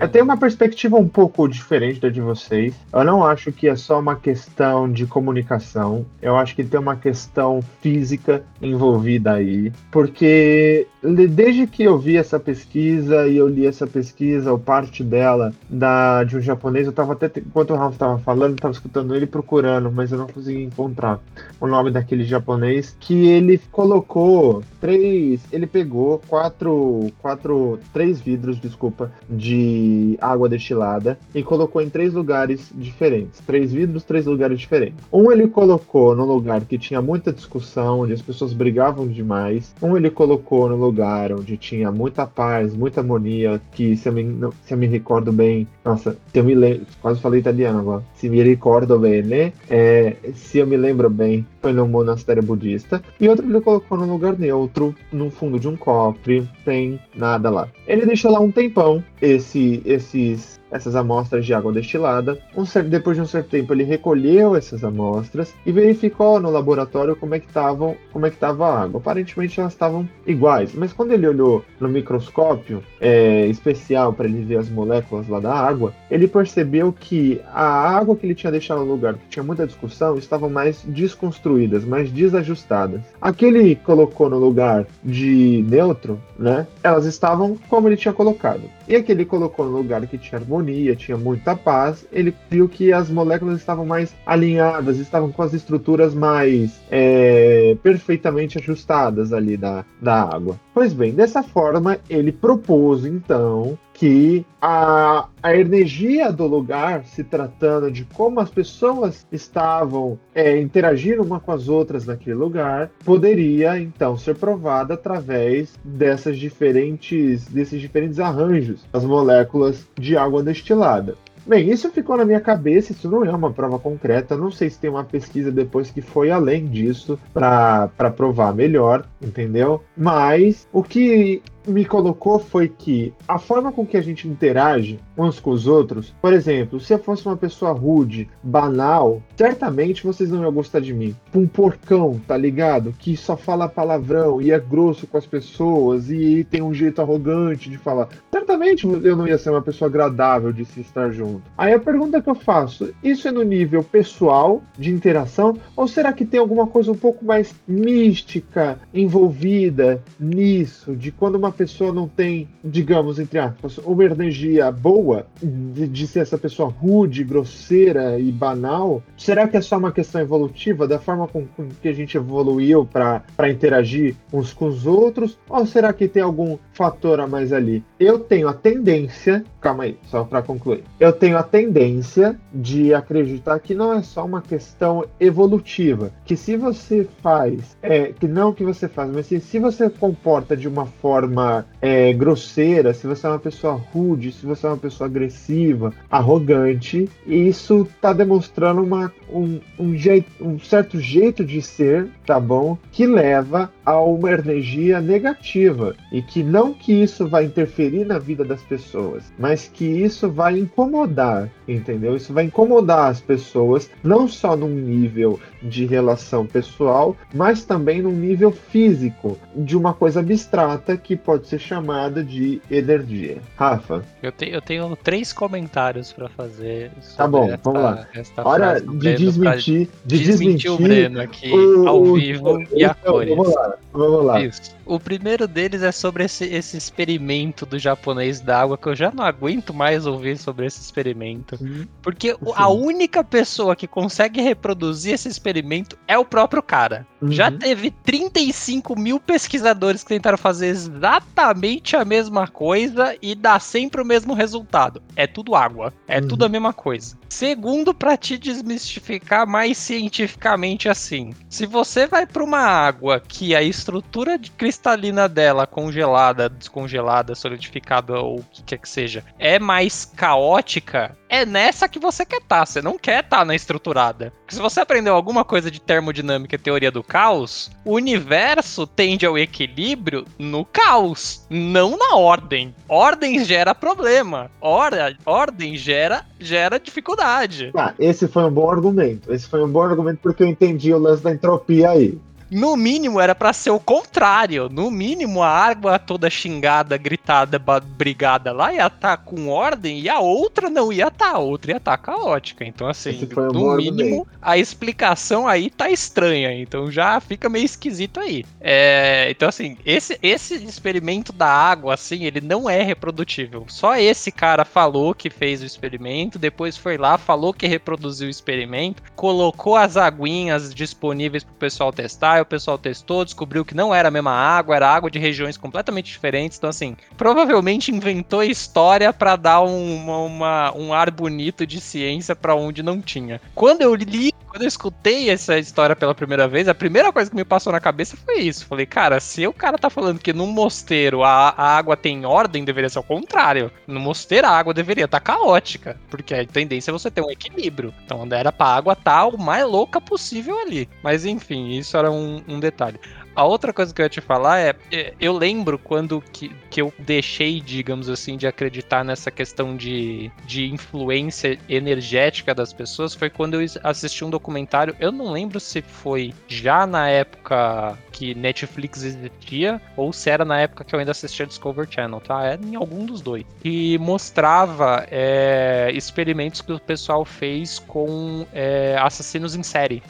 eu tenho uma perspectiva um pouco diferente da de vocês. Eu não acho que é só uma questão de comunicação. Eu acho que tem uma questão física envolvida aí. Porque desde que eu vi essa pesquisa e eu li essa pesquisa, ou parte dela, da, de um japonês, eu tava até. Enquanto o Ralph tava falando, eu tava escutando ele procurando, mas eu não consegui encontrar o nome daquele japonês japonês que ele colocou três, ele pegou quatro, quatro, três vidros, desculpa, de água destilada e colocou em três lugares diferentes. Três vidros, três lugares diferentes. Um ele colocou no lugar que tinha muita discussão, onde as pessoas brigavam demais. Um ele colocou no lugar onde tinha muita paz, muita harmonia, que se eu me, se eu me recordo bem, nossa, se eu me lembro, quase falei italiano agora. Se me recordo bem, né? É, se eu me lembro bem, foi no monastério budista. E outro ele colocou no lugar neutro, no fundo de um cofre, sem nada lá. Ele deixou lá um tempão esse, esses essas amostras de água destilada. Um certo, depois de um certo tempo, ele recolheu essas amostras e verificou no laboratório como é que estavam, como é que estava a água. Aparentemente elas estavam iguais, mas quando ele olhou no microscópio é, especial para ele ver as moléculas lá da água, ele percebeu que a água que ele tinha deixado no lugar, que tinha muita discussão, estavam mais desconstruídas, mais desajustadas. A que ele colocou no lugar de neutro, né? Elas estavam como ele tinha colocado. E a que ele colocou no lugar que tinha harmonia, tinha muita paz, ele viu que as moléculas estavam mais alinhadas, estavam com as estruturas mais é, perfeitamente ajustadas ali da, da água. Pois bem, dessa forma ele propôs então que a, a energia do lugar, se tratando de como as pessoas estavam é, interagindo uma com as outras naquele lugar, poderia então ser provada através dessas diferentes, desses diferentes arranjos das moléculas de água destilada. Bem, isso ficou na minha cabeça, isso não é uma prova concreta, não sei se tem uma pesquisa depois que foi além disso para provar melhor, entendeu? Mas o que me colocou foi que a forma com que a gente interage uns com os outros, por exemplo, se eu fosse uma pessoa rude, banal, certamente vocês não iam gostar de mim. Um porcão, tá ligado? Que só fala palavrão e é grosso com as pessoas e tem um jeito arrogante de falar. Certamente eu não ia ser uma pessoa agradável de se estar junto. Aí a pergunta que eu faço, isso é no nível pessoal de interação ou será que tem alguma coisa um pouco mais mística envolvida nisso, de quando uma pessoa não tem, digamos, entre aspas, uma energia boa, de, de ser essa pessoa rude, grosseira e banal, será que é só uma questão evolutiva, da forma com, com que a gente evoluiu para interagir uns com os outros? Ou será que tem algum fator a mais ali? Eu tenho a tendência, calma aí, só para concluir, eu tenho a tendência de acreditar que não é só uma questão evolutiva, que se você faz, é, que não que você faz, mas se, se você comporta de uma forma é, grosseira, se você é uma pessoa rude, se você é uma pessoa agressiva, arrogante, isso está demonstrando uma, um, um, jeito, um certo jeito de ser, tá bom? Que leva a uma energia negativa. E que não que isso vai interferir na vida das pessoas, mas que isso vai incomodar, entendeu? Isso vai incomodar as pessoas, não só num nível de relação pessoal, mas também num nível físico, de uma coisa abstrata que pode ser chamada de energia. Rafa? Eu, te, eu tenho três comentários para fazer. Tá bom, vamos lá. Hora de desmentir, de desmentir, desmentir o Breno aqui o, ao vivo o, e a então, cores. Vamos lá, vamos lá. Isso. O primeiro deles é sobre esse, esse experimento do japonês d'água, que eu já não aguento mais ouvir sobre esse experimento. Sim. Porque Sim. a única pessoa que consegue reproduzir esse experimento é o próprio cara. Uhum. Já teve 35 mil pesquisadores que tentaram fazer exatamente a mesma coisa e dá sempre o mesmo resultado. É tudo água. É uhum. tudo a mesma coisa. Segundo, para te desmistificar mais cientificamente assim, se você vai para uma água que a estrutura de cristalina dela, congelada, descongelada, solidificada ou o que quer que seja, é mais caótica, é nessa que você quer estar. Tá. Você não quer estar tá na estruturada. Porque se você aprendeu alguma coisa de termodinâmica e teoria do caos, o universo tende ao equilíbrio no caos, não na ordem. Ordem gera problema. Or ordem gera, gera dificuldade. Ah, esse foi um bom argumento. Esse foi um bom argumento porque eu entendi o lance da entropia aí. No mínimo era para ser o contrário. No mínimo a água toda xingada, gritada, brigada lá ia estar tá com ordem e a outra não ia estar. Tá. A outra ia estar tá caótica. Então, assim, no mínimo a explicação aí tá estranha. Então já fica meio esquisito aí. É, então, assim, esse, esse experimento da água, assim, ele não é reprodutível. Só esse cara falou que fez o experimento, depois foi lá, falou que reproduziu o experimento, colocou as aguinhas disponíveis pro pessoal testar o pessoal testou, descobriu que não era a mesma água, era água de regiões completamente diferentes. Então, assim, provavelmente inventou história para dar uma, uma, um ar bonito de ciência para onde não tinha. Quando eu li quando eu escutei essa história pela primeira vez, a primeira coisa que me passou na cabeça foi isso. Falei, cara, se o cara tá falando que no mosteiro a, a água tem ordem, deveria ser o contrário. No mosteiro a água deveria estar tá caótica, porque a tendência é você ter um equilíbrio. Então, era pra água tá o mais louca possível ali. Mas enfim, isso era um, um detalhe. A outra coisa que eu ia te falar é, é, eu lembro quando que, que eu deixei, digamos assim, de acreditar nessa questão de, de influência energética das pessoas, foi quando eu assisti um documentário, eu não lembro se foi já na época que Netflix existia ou se era na época que eu ainda assistia Discovery Channel, tá? É em algum dos dois. E mostrava é, experimentos que o pessoal fez com é, assassinos em série.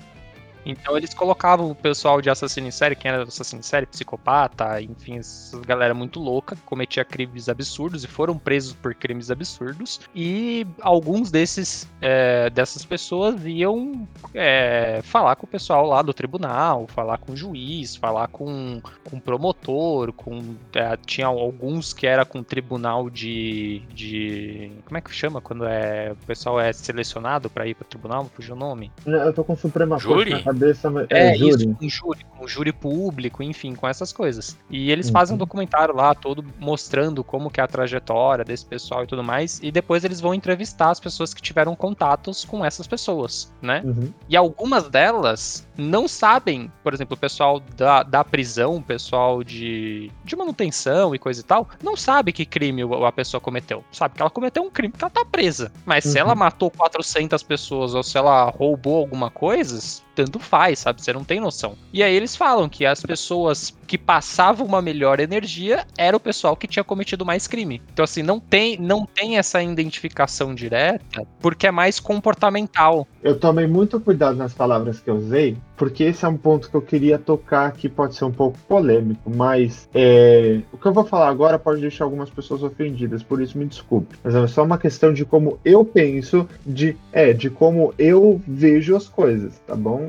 Então eles colocavam o pessoal de assassino em série, quem era assassino em série, psicopata, enfim, essa galera muito louca, cometia crimes absurdos e foram presos por crimes absurdos. E alguns desses é, dessas pessoas iam é, falar com o pessoal lá do tribunal, falar com o juiz, falar com, com o promotor, com é, tinha alguns que era com o tribunal de, de como é que chama quando é o pessoal é selecionado para ir para o tribunal? Fugiu o nome? Eu tô com Suprema Júri? Cabeça, É, é, júri. isso, com júri, com júri público, enfim, com essas coisas. E eles Uhum. fazem um documentário lá, todo mostrando como que é a trajetória desse pessoal e tudo mais, e depois eles vão entrevistar as pessoas que tiveram contatos com essas pessoas, né? Uhum. E algumas delas não sabem, por exemplo, o pessoal da, da prisão, o pessoal de, de manutenção e coisa e tal, não sabe que crime a pessoa cometeu. Sabe que ela cometeu um crime que ela tá presa. Mas se Uhum. ela matou 400 pessoas ou se ela roubou alguma coisa, tanto faz, sabe? Você não tem noção. E aí eles falam que as pessoas que passavam uma melhor energia era o pessoal que tinha cometido mais crime. Então assim, não tem, não tem essa identificação direta, porque é mais comportamental. Eu tomei muito cuidado nas palavras que eu usei, porque esse é um ponto que eu queria tocar que pode ser um pouco polêmico, mas é, o que eu vou falar agora pode deixar algumas pessoas ofendidas, por isso me desculpe. Mas é só uma questão de como eu penso, de é, de como eu vejo as coisas, tá bom?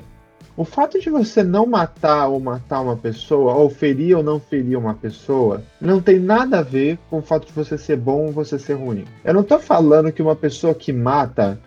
O fato de você não matar ou matar uma pessoa, ou ferir ou não ferir uma pessoa, não tem nada a ver com o fato de você ser bom ou você ser ruim. Eu não tô falando que uma pessoa que mata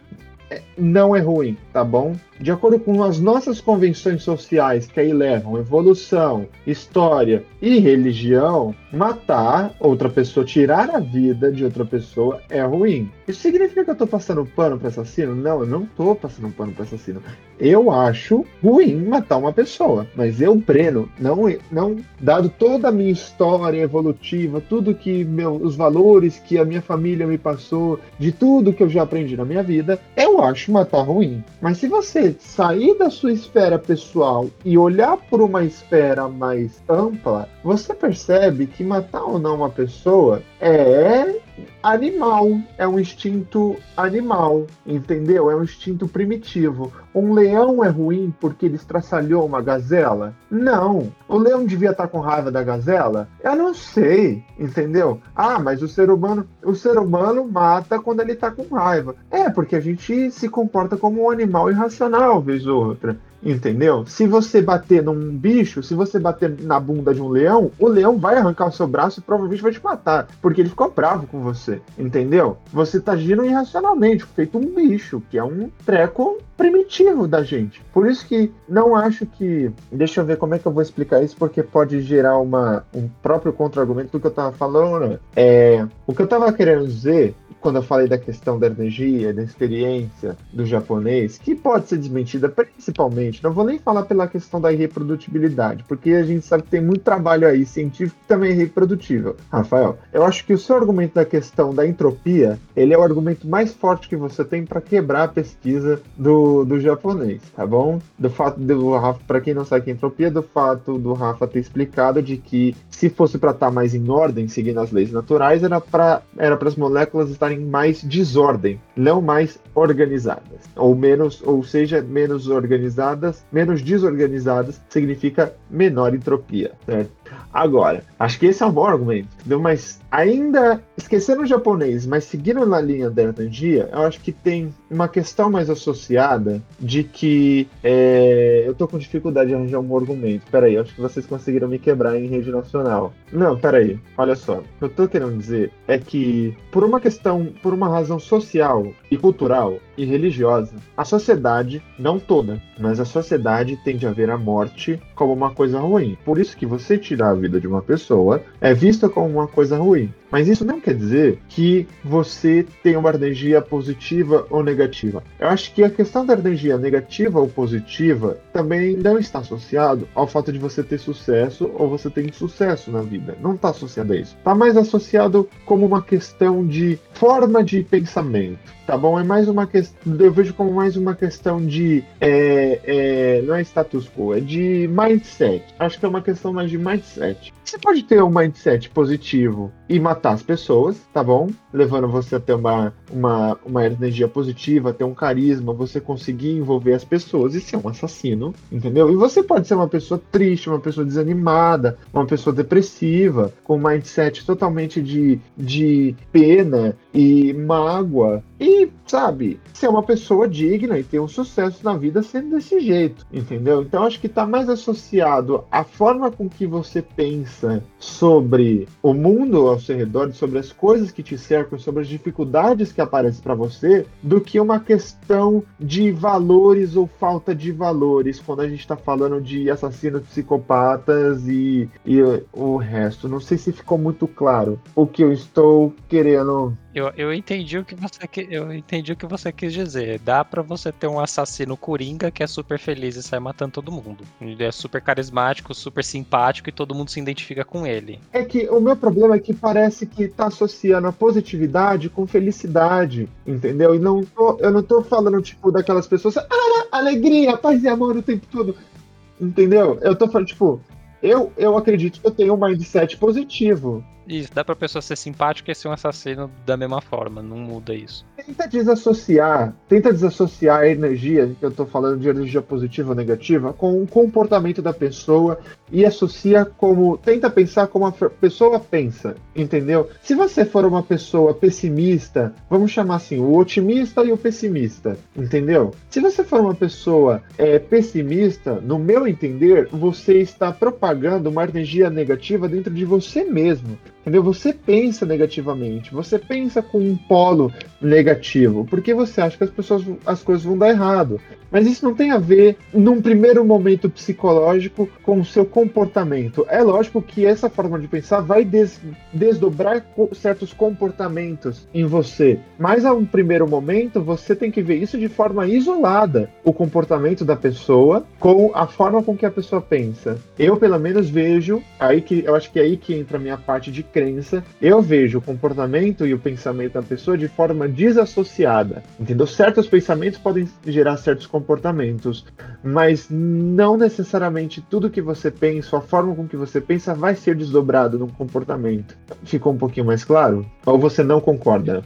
é- não é ruim, tá bom? De acordo com as nossas convenções sociais que aí levam evolução, história e religião, matar outra pessoa, tirar a vida de outra pessoa é ruim. Isso significa que eu tô passando pano para assassino? Não, eu não tô passando pano para assassino. Eu acho ruim matar uma pessoa, mas eu, Breno, não, não dado toda a minha história evolutiva, tudo que meu, os valores que a minha família me passou, de tudo que eu já aprendi na minha vida, eu acho matar ruim. Mas se você sair da sua esfera pessoal e olhar por uma esfera mais ampla, você percebe que matar ou não uma pessoa é animal, é um instinto animal, entendeu? É um instinto primitivo. Um leão é ruim porque ele estraçalhou uma gazela? Não. O leão devia estar com raiva da gazela? Eu não sei, entendeu? Ah, mas o ser humano, o ser humano mata quando ele está com raiva. É, porque a gente se comporta como um animal irracional, vez ou outra. Entendeu? Se você bater num bicho, se você bater na bunda de um leão, o leão vai arrancar o seu braço e provavelmente vai te matar, porque ele ficou bravo com você, entendeu? Você tá agindo irracionalmente, feito um bicho, que é um treco primitivo da gente. Por isso que não acho que. Deixa eu ver como é que eu vou explicar isso, porque pode gerar uma, um próprio contra-argumento do que eu tava falando. É, o que eu tava querendo dizer quando eu falei da questão da energia, da experiência do japonês, que pode ser desmentida principalmente, não vou nem falar pela questão da irreprodutibilidade, porque a gente sabe que tem muito trabalho aí científico também é irreprodutível. Rafael, eu acho que o seu argumento da questão da entropia, ele é o argumento mais forte que você tem para quebrar a pesquisa do, do japonês, tá bom? Do fato do Rafa, para quem não sabe que é entropia, do fato do Rafa ter explicado de que se fosse para estar mais em ordem, seguindo as leis naturais, era para era as moléculas estarem mais desordem, não mais organizadas. Ou menos, ou seja, menos menos desorganizadas significa menor entropia, certo? Agora, acho que esse é um bom argumento, entendeu? Mas ainda esquecendo o japonês, mas seguindo na linha da energia, eu acho que tem uma questão mais associada de que é, eu tô com dificuldade de arranjar um argumento. Peraí, acho que vocês conseguiram me quebrar em rede nacional. Não, peraí, olha só. O que eu tô querendo dizer é que, por uma questão, por uma razão social e cultural e religiosa, a sociedade, não toda, mas a sociedade tende a ver a morte como uma coisa ruim. Por isso que você tirar a vida de uma pessoa é vista como uma coisa ruim. Mas isso não quer dizer que você tem uma energia positiva ou negativa. Eu acho que a questão da energia negativa ou positiva também não está associado ao fato de você ter sucesso ou você ter insucesso na vida. Não está associado a isso. Está mais associado como uma questão de forma de pensamento tá bom? É mais uma questão. Eu vejo como mais uma questão de. É, é, não é status quo, é de mindset. Acho que é uma questão mais de mindset. Você pode ter um mindset positivo e, matar as pessoas, tá bom? Levando você a ter uma, uma, uma energia positiva, ter um carisma, você conseguir envolver as pessoas e ser um assassino, entendeu? E você pode ser uma pessoa triste, uma pessoa desanimada, uma pessoa depressiva, com um mindset totalmente de, de pena e mágoa. E, sabe, ser uma pessoa digna e ter um sucesso na vida sendo desse jeito, entendeu? Então acho que tá mais associado à forma com que você pensa sobre o mundo ao seu redor, sobre as coisas que te cercam, sobre as dificuldades que aparecem para você, do que uma questão de valores ou falta de valores, quando a gente está falando de assassinos psicopatas e, e o resto. Não sei se ficou muito claro o que eu estou querendo eu, eu entendi o que você eu entendi o que você quis dizer. Dá para você ter um assassino coringa que é super feliz e sai matando todo mundo. Ele é super carismático, super simpático e todo mundo se identifica com ele. É que o meu problema é que parece que tá associando a positividade com felicidade, entendeu? E não tô, eu não tô falando tipo daquelas pessoas, ah, alegria, paz e amor o tempo todo. Entendeu? Eu tô falando tipo, eu, eu acredito que eu tenho um mindset positivo. Isso, dá pra pessoa ser simpática e ser um assassino da mesma forma, não muda isso. Tenta desassociar, tenta desassociar a energia, que eu tô falando de energia positiva ou negativa, com o comportamento da pessoa e associa como. Tenta pensar como a pessoa pensa, entendeu? Se você for uma pessoa pessimista, vamos chamar assim, o otimista e o pessimista, entendeu? Se você for uma pessoa é, pessimista, no meu entender, você está propagando uma energia negativa dentro de você mesmo. Entendeu? Você pensa negativamente, você pensa com um polo negativo, porque você acha que as pessoas, as coisas vão dar errado. Mas isso não tem a ver, num primeiro momento psicológico, com o seu comportamento. É lógico que essa forma de pensar vai des desdobrar certos comportamentos em você. Mas a um primeiro momento, você tem que ver isso de forma isolada. O comportamento da pessoa com a forma com que a pessoa pensa. Eu, pelo menos, vejo, aí que eu acho que é aí que entra a minha parte de crença. Eu vejo o comportamento e o pensamento da pessoa de forma desassociada. Entendeu? Certos pensamentos podem gerar certos comportamentos mas não necessariamente tudo que você pensa, a forma com que você pensa vai ser desdobrado num comportamento. Ficou um pouquinho mais claro? Ou você não concorda?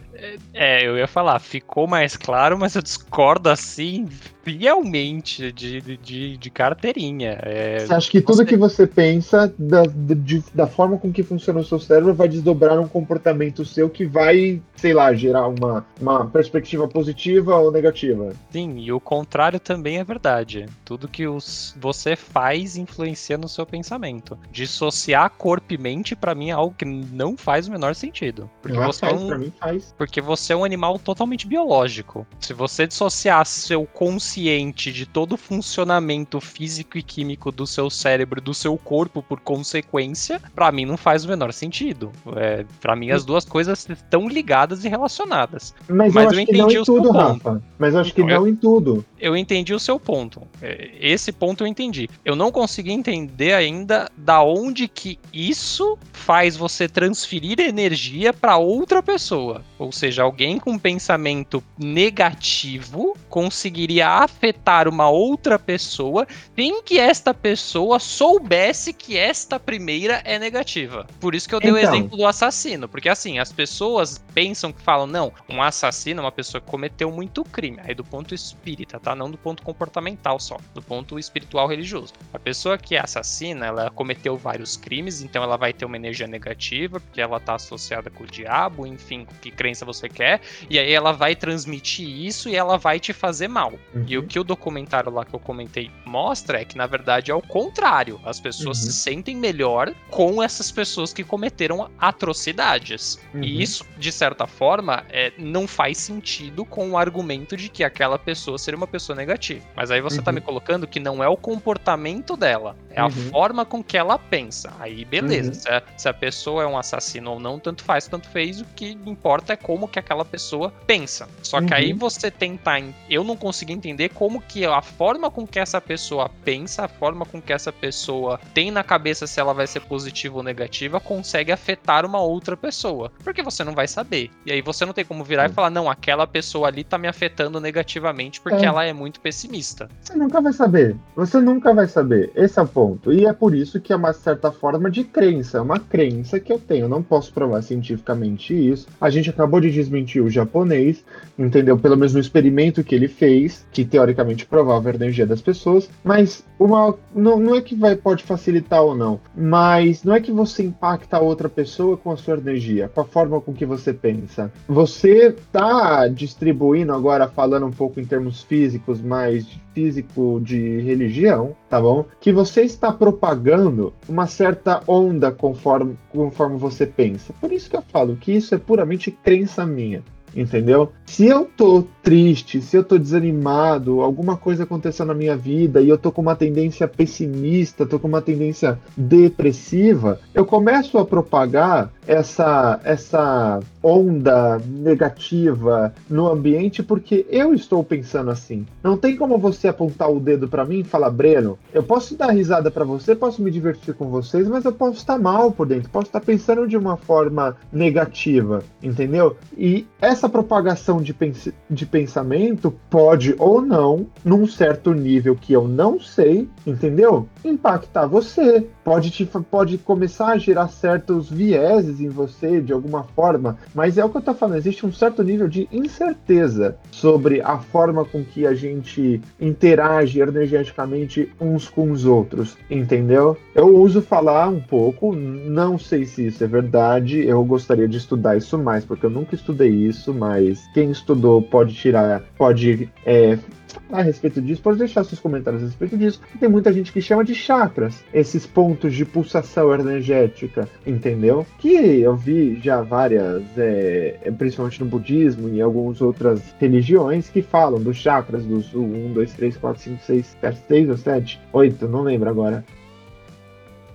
É, eu ia falar, ficou mais claro, mas eu discordo assim fielmente de, de, de carteirinha. É, você acha que tudo você... que você pensa, da, de, da forma com que funciona o seu cérebro, vai desdobrar um comportamento seu que vai, sei lá, gerar uma, uma perspectiva positiva ou negativa? Sim, e o contrário também é verdade. Tudo que os, você faz influencia no seu pensamento. Dissociar corpo e mente, para mim, é algo que não faz o menor sentido. Porque você faz, é um... pra mim faz. Porque você é um animal totalmente biológico. Se você dissociar seu consciente de todo o funcionamento físico e químico do seu cérebro, do seu corpo por consequência, para mim não faz o menor sentido. É, para mim as duas coisas estão ligadas e relacionadas. Mas, Mas eu, eu entendi que não em tudo, Rafa. Mas eu acho que então, não eu, em tudo. Eu entendi o seu ponto. É, esse ponto eu entendi. Eu não consegui entender ainda da onde que isso faz você transferir energia para outra pessoa. Ou seja, alguém com pensamento negativo conseguiria afetar uma outra pessoa sem que esta pessoa soubesse que esta primeira é negativa. Por isso que eu dei então. o exemplo do assassino, porque assim, as pessoas pensam que falam, não, um assassino é uma pessoa que cometeu muito crime, aí do ponto espírita, tá? Não do ponto comportamental só, do ponto espiritual religioso. A pessoa que é assassina, ela cometeu vários crimes, então ela vai ter uma energia negativa, porque ela tá associada com o diabo, enfim, que crença você quer, e aí ela vai transmitir isso e ela vai te fazer mal. Uhum. E o uhum. que o documentário lá que eu comentei mostra é que, na verdade, é o contrário. As pessoas uhum. se sentem melhor com essas pessoas que cometeram atrocidades. Uhum. E isso, de certa forma, é, não faz sentido com o argumento de que aquela pessoa seria uma pessoa negativa. Mas aí você tá me uhum. colocando que não é o comportamento dela, é a uhum. forma com que ela pensa. Aí, beleza. Se a, se a pessoa é um assassino ou não, tanto faz, tanto fez. O que importa é como que aquela pessoa pensa. Só que aí você tentar. Eu não consegui entender como que a forma com que essa pessoa pensa, a forma com que essa pessoa tem na cabeça se ela vai ser positiva ou negativa, consegue afetar uma outra pessoa. Porque você não vai saber. E aí você não tem como virar e falar, não, aquela pessoa ali tá me afetando negativamente porque é. ela é muito pessimista. Você nunca vai saber. Você nunca vai saber. Esse é o ponto ponto. E é por isso que é uma certa forma de crença, é uma crença que eu tenho. Eu não posso provar cientificamente isso. A gente acabou de desmentir o japonês, entendeu? Pelo menos no experimento que ele fez, que teoricamente provava a energia das pessoas, mas uma não, não é que vai pode facilitar ou não, mas não é que você impacta a outra pessoa com a sua energia, com a forma com que você pensa. Você está distribuindo agora falando um pouco em termos físicos, mais físico de religião, tá bom? Que você está propagando uma certa onda conforme, conforme você pensa. Por isso que eu falo que isso é puramente crença minha entendeu? Se eu tô triste, se eu tô desanimado, alguma coisa aconteceu na minha vida e eu tô com uma tendência pessimista, tô com uma tendência depressiva, eu começo a propagar essa essa onda negativa no ambiente porque eu estou pensando assim. Não tem como você apontar o dedo para mim e falar, Breno, eu posso dar risada para você, posso me divertir com vocês, mas eu posso estar mal por dentro, posso estar pensando de uma forma negativa, entendeu? E essa propagação de, pens de pensamento pode ou não, num certo nível que eu não sei, entendeu? Impactar você. Pode, te, pode começar a gerar certos vieses em você de alguma forma, mas é o que eu tô falando, existe um certo nível de incerteza sobre a forma com que a gente interage energeticamente uns com os outros, entendeu? Eu uso falar um pouco, não sei se isso é verdade, eu gostaria de estudar isso mais, porque eu nunca estudei isso, mas quem estudou pode tirar, pode é, a respeito disso, pode deixar seus comentários a respeito disso. Tem muita gente que chama de chakras, esses pontos de pulsação energética, entendeu? Que eu vi já várias, é, principalmente no budismo e algumas outras religiões, que falam dos chakras, dos 1, 2, 3, 4, 5, 6, 6 ou 7, 8, não lembro agora.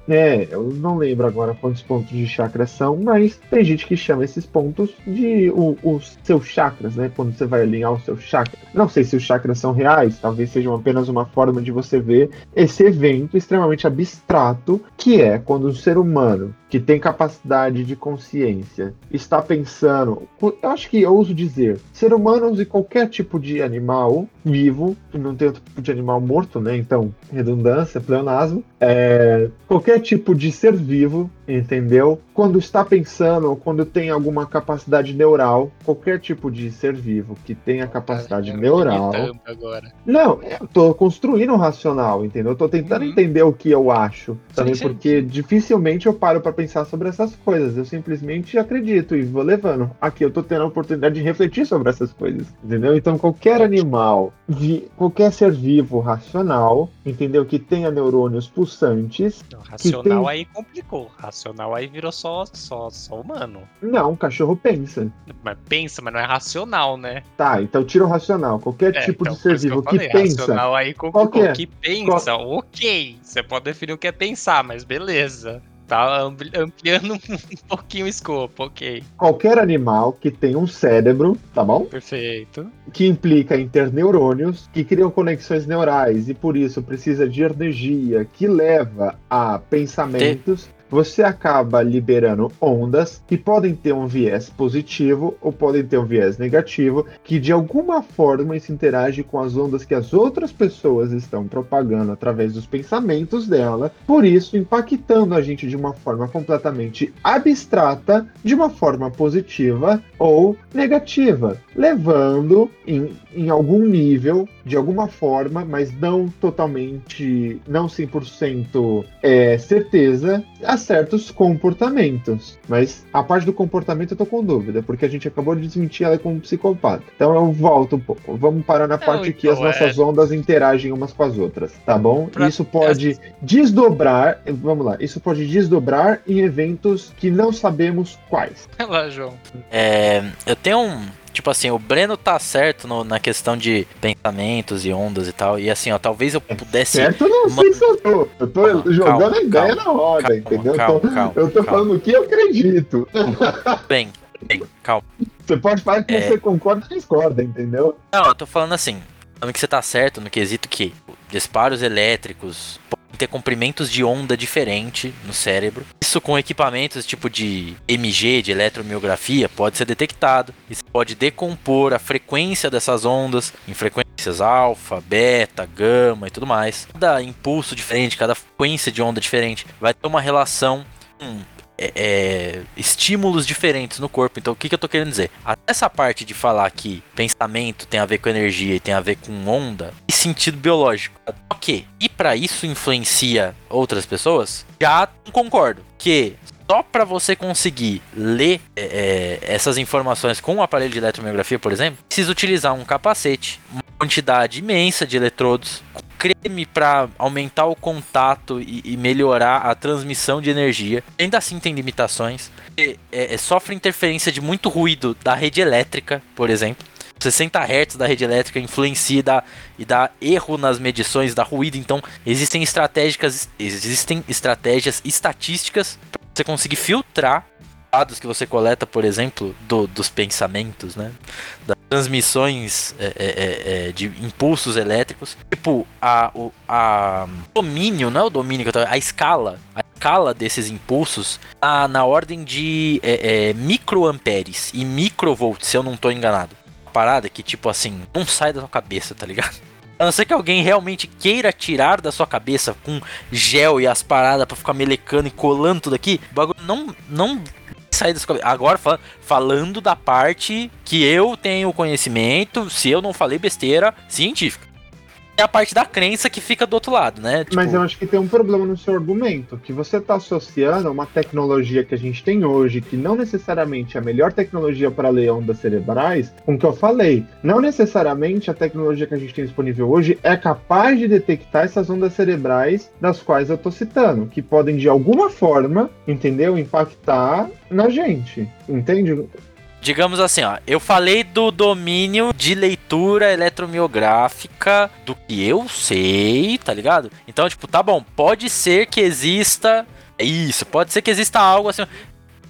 É, eu não lembro agora quantos pontos de chakras são, mas tem gente que chama esses pontos de o, os seus chakras, né? Quando você vai alinhar o seu chakra. Não sei se os chakras são reais, talvez sejam apenas uma forma de você ver esse evento extremamente abstrato, que é quando um ser humano que tem capacidade de consciência está pensando, eu acho que eu uso dizer, ser humanos e qualquer tipo de animal vivo, não tem outro tipo de animal morto, né? Então, redundância, pleonasmo, é, qualquer tipo de ser vivo, entendeu? Quando está pensando ou quando tem alguma capacidade neural, qualquer tipo de ser vivo que tenha capacidade neural. Agora. Não, eu tô construindo um racional, entendeu? Eu tô tentando uhum. entender o que eu acho, também sim, porque sim. dificilmente eu paro para pensar sobre essas coisas. Eu simplesmente acredito e vou levando. Aqui eu tô tendo a oportunidade de refletir sobre essas coisas, entendeu? Então qualquer animal, de qualquer ser vivo racional, entendeu? Que tenha neurônios pulsantes. Não, racional tem... aí complicou. Racional aí virou só, só, só humano. Não, o cachorro pensa. Mas pensa, mas não é racional, né? Tá, então tira o racional. Qualquer é, tipo então, de ser vivo que, que pensa. Racional aí complicou. Que, é? que pensa, Qual... ok. Você pode definir o que é pensar, mas beleza tá ampliando [laughs] um pouquinho o escopo, ok. Qualquer animal que tem um cérebro, tá bom? Perfeito. Que implica em ter neurônios que criam conexões neurais e por isso precisa de energia que leva a pensamentos você acaba liberando ondas que podem ter um viés positivo ou podem ter um viés negativo, que de alguma forma se interage com as ondas que as outras pessoas estão propagando através dos pensamentos dela, por isso impactando a gente de uma forma completamente abstrata, de uma forma positiva ou negativa, levando em, em algum nível, de alguma forma, mas não totalmente, não 100% é, certeza, a certos comportamentos. Mas a parte do comportamento eu tô com dúvida, porque a gente acabou de desmentir ela como psicopata. Então eu volto um pouco. Vamos parar na parte então, que as nossas é... ondas interagem umas com as outras, tá bom? Pra... Isso pode desdobrar, vamos lá, isso pode desdobrar em eventos que não sabemos quais. Vai lá, João. É, eu tenho um tipo assim, o Breno tá certo no, na questão de pensamentos e ondas e tal. E assim, ó, talvez eu pudesse. Certo, não sei se eu tô. Eu tô calma, jogando calma, a ideia calma, na roda, entendeu? Calma, eu tô, calma, eu tô falando o que eu acredito. Bem, bem, calma. Você pode falar que é... você concorda ou discorda, entendeu? Não, eu tô falando assim. Falando que você tá certo no quesito que disparos elétricos ter comprimentos de onda diferente no cérebro. Isso com equipamentos tipo de MG, de eletromiografia, pode ser detectado. Isso pode decompor a frequência dessas ondas em frequências alfa, beta, gama e tudo mais. Cada impulso diferente, cada frequência de onda diferente vai ter uma relação hum, é, é, estímulos diferentes no corpo. Então, o que, que eu tô querendo dizer? Até essa parte de falar que pensamento tem a ver com energia e tem a ver com onda, e sentido biológico. Ok. E para isso influencia outras pessoas? Já concordo. Que só para você conseguir ler é, é, essas informações com um aparelho de eletromiografia, por exemplo, precisa utilizar um capacete, uma quantidade imensa de eletrodos, creme para aumentar o contato e, e, melhorar a transmissão de energia. Ainda assim tem limitações. E, é, é, sofre interferência de muito ruído da rede elétrica, por exemplo. 60 Hz da rede elétrica influencia e dá, e dá erro nas medições, dá ruído. Então, existem estratégias, existem estratégias estatísticas para você conseguir filtrar dados que você coleta, por exemplo, do, dos pensamentos, né? Das transmissões é, é, é, é de impulsos elétricos. Tipo, a, o a domínio, não é o domínio que eu tô, a escala. A escala desses impulsos tá na ordem de é, é, microamperes e microvolts, se eu não estou enganado. Parada que, tipo assim, não sai da sua cabeça, tá ligado? [laughs] A não ser que alguém realmente queira tirar da sua cabeça com gel e as paradas para ficar melecando e colando tudo aqui, o bagulho não, não sair das Agora falando da parte que eu tenho conhecimento, se eu não falei besteira, científica é a parte da crença que fica do outro lado, né? Tipo... Mas eu acho que tem um problema no seu argumento, que você está associando uma tecnologia que a gente tem hoje, que não necessariamente é a melhor tecnologia para ler ondas cerebrais, com o que eu falei. Não necessariamente a tecnologia que a gente tem disponível hoje é capaz de detectar essas ondas cerebrais das quais eu estou citando, que podem de alguma forma, entendeu, impactar na gente, entende? Digamos assim, ó, eu falei do domínio de leitura eletromiográfica do que eu sei, tá ligado? Então, tipo, tá bom, pode ser que exista é isso, pode ser que exista algo assim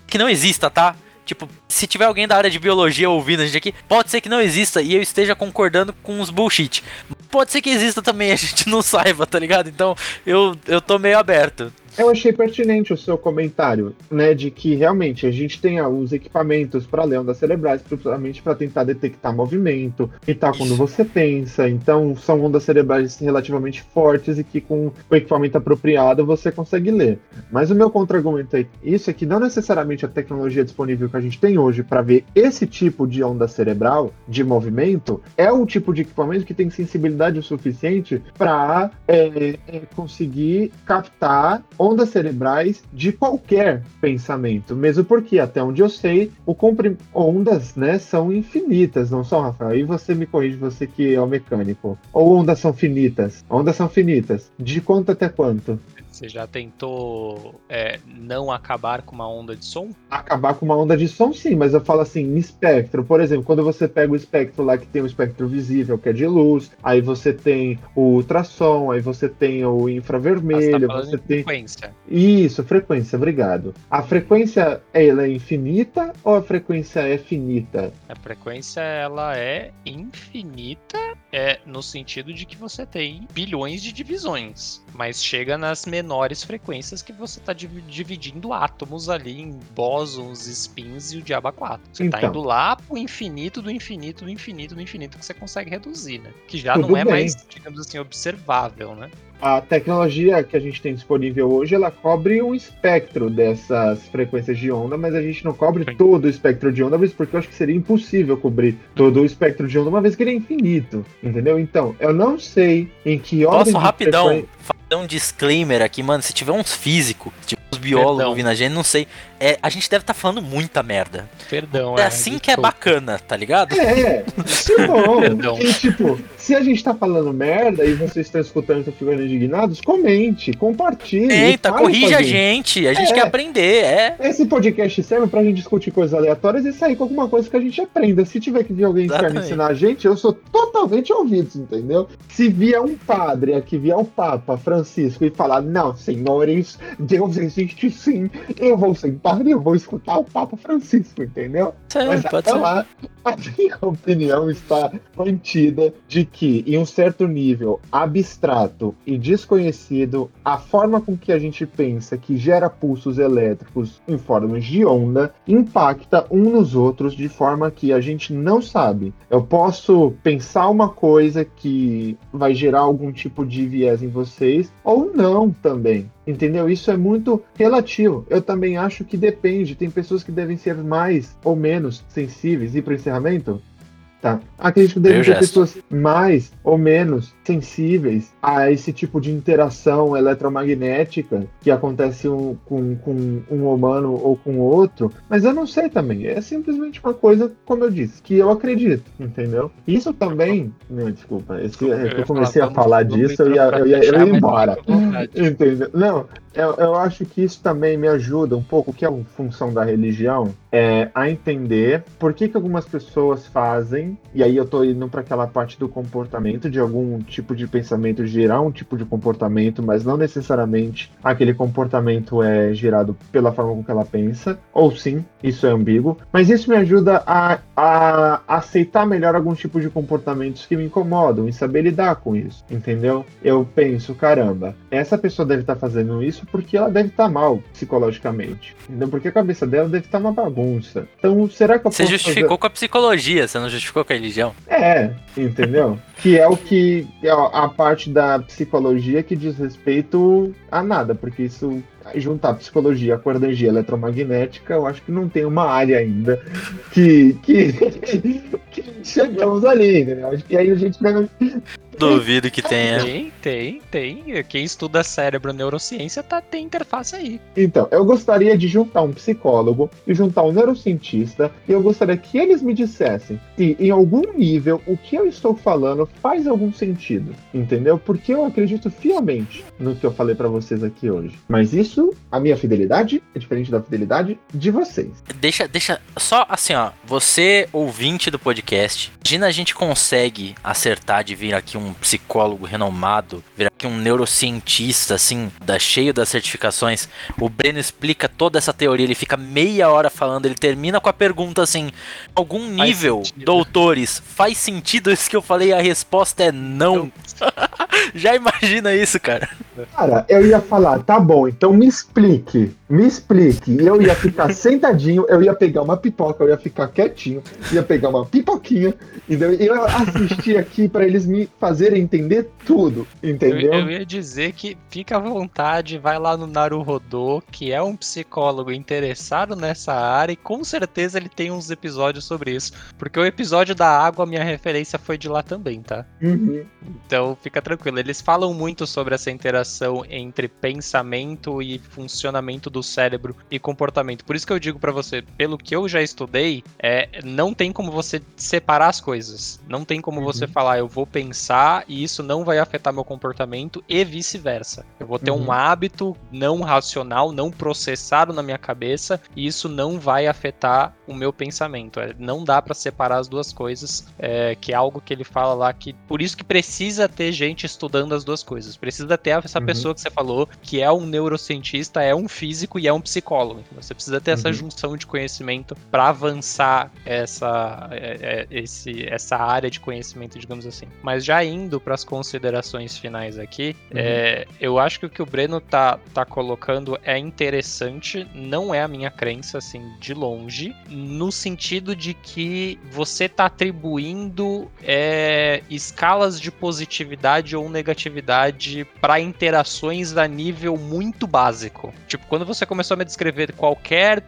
que não exista, tá? Tipo, se tiver alguém da área de biologia ouvindo a gente aqui, pode ser que não exista e eu esteja concordando com os bullshit. Pode ser que exista também, [laughs] a gente não saiba, tá ligado? Então, eu, eu tô meio aberto. Eu achei pertinente o seu comentário, né, de que realmente a gente tenha os equipamentos para ler ondas cerebrais, principalmente para tentar detectar movimento e tal quando você pensa. Então, são ondas cerebrais relativamente fortes e que com o equipamento apropriado você consegue ler. Mas o meu contra-argumento é isso é que não necessariamente a tecnologia disponível que a gente tem hoje para ver esse tipo de onda cerebral de movimento é o tipo de equipamento que tem sensibilidade o suficiente para é, é, conseguir captar ondas cerebrais de qualquer pensamento, mesmo porque, até onde eu sei, o comprim... ondas né, são infinitas, não são, Rafael? Aí você me corrige, você que é o mecânico. Ou ondas são finitas? Ondas são finitas. De quanto até quanto? Você já tentou é, não acabar com uma onda de som? Acabar com uma onda de som, sim, mas eu falo assim, espectro. Por exemplo, quando você pega o espectro lá que tem o espectro visível, que é de luz, aí você tem o ultrassom, aí você tem o infravermelho, tá você tem. Frequência. Isso, frequência, obrigado. A frequência ela é infinita ou a frequência é finita? A frequência ela é infinita, é no sentido de que você tem bilhões de divisões, mas chega nas menores frequências que você está dividindo átomos ali em bósons, spins e o diabo 4. Você está então. indo lá pro infinito do infinito do infinito do infinito que você consegue reduzir, né? Que já Tudo não é bem. mais, digamos assim, observável, né? A tecnologia que a gente tem disponível hoje, ela cobre um espectro dessas frequências de onda, mas a gente não cobre Sim. todo o espectro de onda, porque eu acho que seria impossível cobrir todo o espectro de onda, uma vez que ele é infinito, entendeu? Então, eu não sei em que ordem... Nossa, rapidão, frequ um disclaimer aqui, mano. Se tiver uns físicos, tipo biólogos Perdão. ouvindo a gente, não sei. É, a gente deve estar tá falando muita merda. Perdão, é. É assim que é bacana, tá ligado? É, isso é bom. [laughs] Perdão. E, tipo, se a gente tá falando merda e vocês estão escutando e estão ficando indignados, comente, compartilhe. Eita, corrija a gente. A gente é. quer aprender, é. Esse podcast serve pra gente discutir coisas aleatórias e sair com alguma coisa que a gente aprenda. Se tiver que vir alguém que ensinar a gente, eu sou totalmente ouvido, entendeu? Se vier um padre aqui, vier o Papa Francisco e falar, não, senhores, Deus existe existe sim. Eu vou sentar e eu vou escutar o Papa Francisco, entendeu? É, Mas pode até lá, a minha [laughs] opinião está mantida de que, em um certo nível abstrato e desconhecido, a forma com que a gente pensa que gera pulsos elétricos em formas de onda impacta um nos outros de forma que a gente não sabe. Eu posso pensar uma coisa que vai gerar algum tipo de viés em vocês, ou não também. Entendeu? Isso é muito relativo. Eu também acho que depende. Tem pessoas que devem ser mais ou menos sensíveis. E para o encerramento? Tá. Acredito que devem ter pessoas mais ou menos sensíveis a esse tipo de interação eletromagnética que acontece um- com, com um humano ou com outro. Mas eu não sei também. É simplesmente uma coisa, como eu disse, que eu acredito, entendeu? Isso também. Não, desculpa. Esse, Eu eu comecei falar, a falar vamos- vamos disso, eu ia, eu ia, eu ia embora. Entendeu? Não, eu, eu acho que isso também me ajuda um pouco, que é uma função da religião, é, a entender por que, que algumas pessoas fazem, e aí eu tô indo para aquela parte do comportamento, de algum tipo de pensamento gerar um tipo de comportamento, mas não necessariamente aquele comportamento é gerado pela forma com que ela pensa, ou sim, isso é ambíguo, mas isso me ajuda a, a aceitar melhor algum tipo de comportamentos que me incomodam e saber lidar com isso, entendeu? Eu penso, caramba, essa pessoa deve estar fazendo isso porque ela deve estar mal psicologicamente, entendeu? Porque a cabeça dela deve estar uma bagunça. Então, será que eu Você justificou com a psicologia, você não justificou com a religião. É, entendeu? que é o que é a parte da psicologia que diz respeito a nada, porque isso juntar psicologia com energia eletromagnética, eu acho que não tem uma área ainda que, que, [laughs] que chegamos ali, né? Acho que aí a gente Duvido que tenha. Tem, tem, tem. Quem estuda cérebro, neurociência, tá, tem interface aí. Então, eu gostaria de juntar um psicólogo e juntar um neurocientista, e eu gostaria que eles me dissessem se, em algum nível, o que eu estou falando faz algum sentido, entendeu? Porque eu acredito fielmente no que eu falei pra vocês aqui hoje. Mas isso, a minha fidelidade é diferente da fidelidade de vocês. Deixa, deixa. Só assim, ó. Você, ouvinte do podcast, imagina a gente consegue acertar de vir aqui um psicólogo renomado, vir aqui um neurocientista, assim, da, cheio das certificações. O Breno explica toda essa teoria, ele fica meia hora falando, ele termina com a pergunta assim: algum Faz nível, sentido. doutores, faz sentido isso que eu falei? A resposta é não. [laughs] Já imagina isso, cara. Cara, eu ia falar, tá bom, então me explique, me explique. Eu ia ficar sentadinho, eu ia pegar uma pipoca, eu ia ficar quietinho, ia pegar uma pipoquinha, e eu ia assistir aqui pra eles me fazerem entender tudo, Eu, entendeu? eu ia dizer que fica à vontade, vai lá no Naruhodô, que é um psicólogo interessado nessa área, e com certeza ele tem uns episódios sobre isso. Porque o episódio da água, minha referência foi de lá também, tá? Uhum. Então fica tranquilo. Eles falam muito sobre essa interação entre pensamento e funcionamento do cérebro e comportamento. Por isso que eu digo pra você, pelo que eu já estudei, é, não tem como você separar as coisas. Não tem como Uhum. você falar, eu vou pensar e isso não vai afetar meu comportamento e vice-versa. Eu vou ter Uhum. um hábito não racional, não processado na minha cabeça e isso não vai afetar o meu pensamento. É, não dá pra separar as duas coisas, é, que é algo que ele fala lá que por isso que precisa ter gente estudando as duas coisas. Precisa ter essa Uhum. pessoa que você falou, que é um neurocientista, é um físico e é um psicólogo. Então, você precisa ter essa Uhum. junção de conhecimento para avançar essa, é, é, esse, essa área de conhecimento, digamos assim. Mas já indo para as considerações finais aqui, Uhum. é, eu acho que o que o Breno tá, tá colocando é interessante, não é a minha crença, assim, de longe, no sentido de que você tá atribuindo é, escalas de positividade ou negatividade para interações a nível muito básico. Tipo, quando você começou a me descrever qualquer,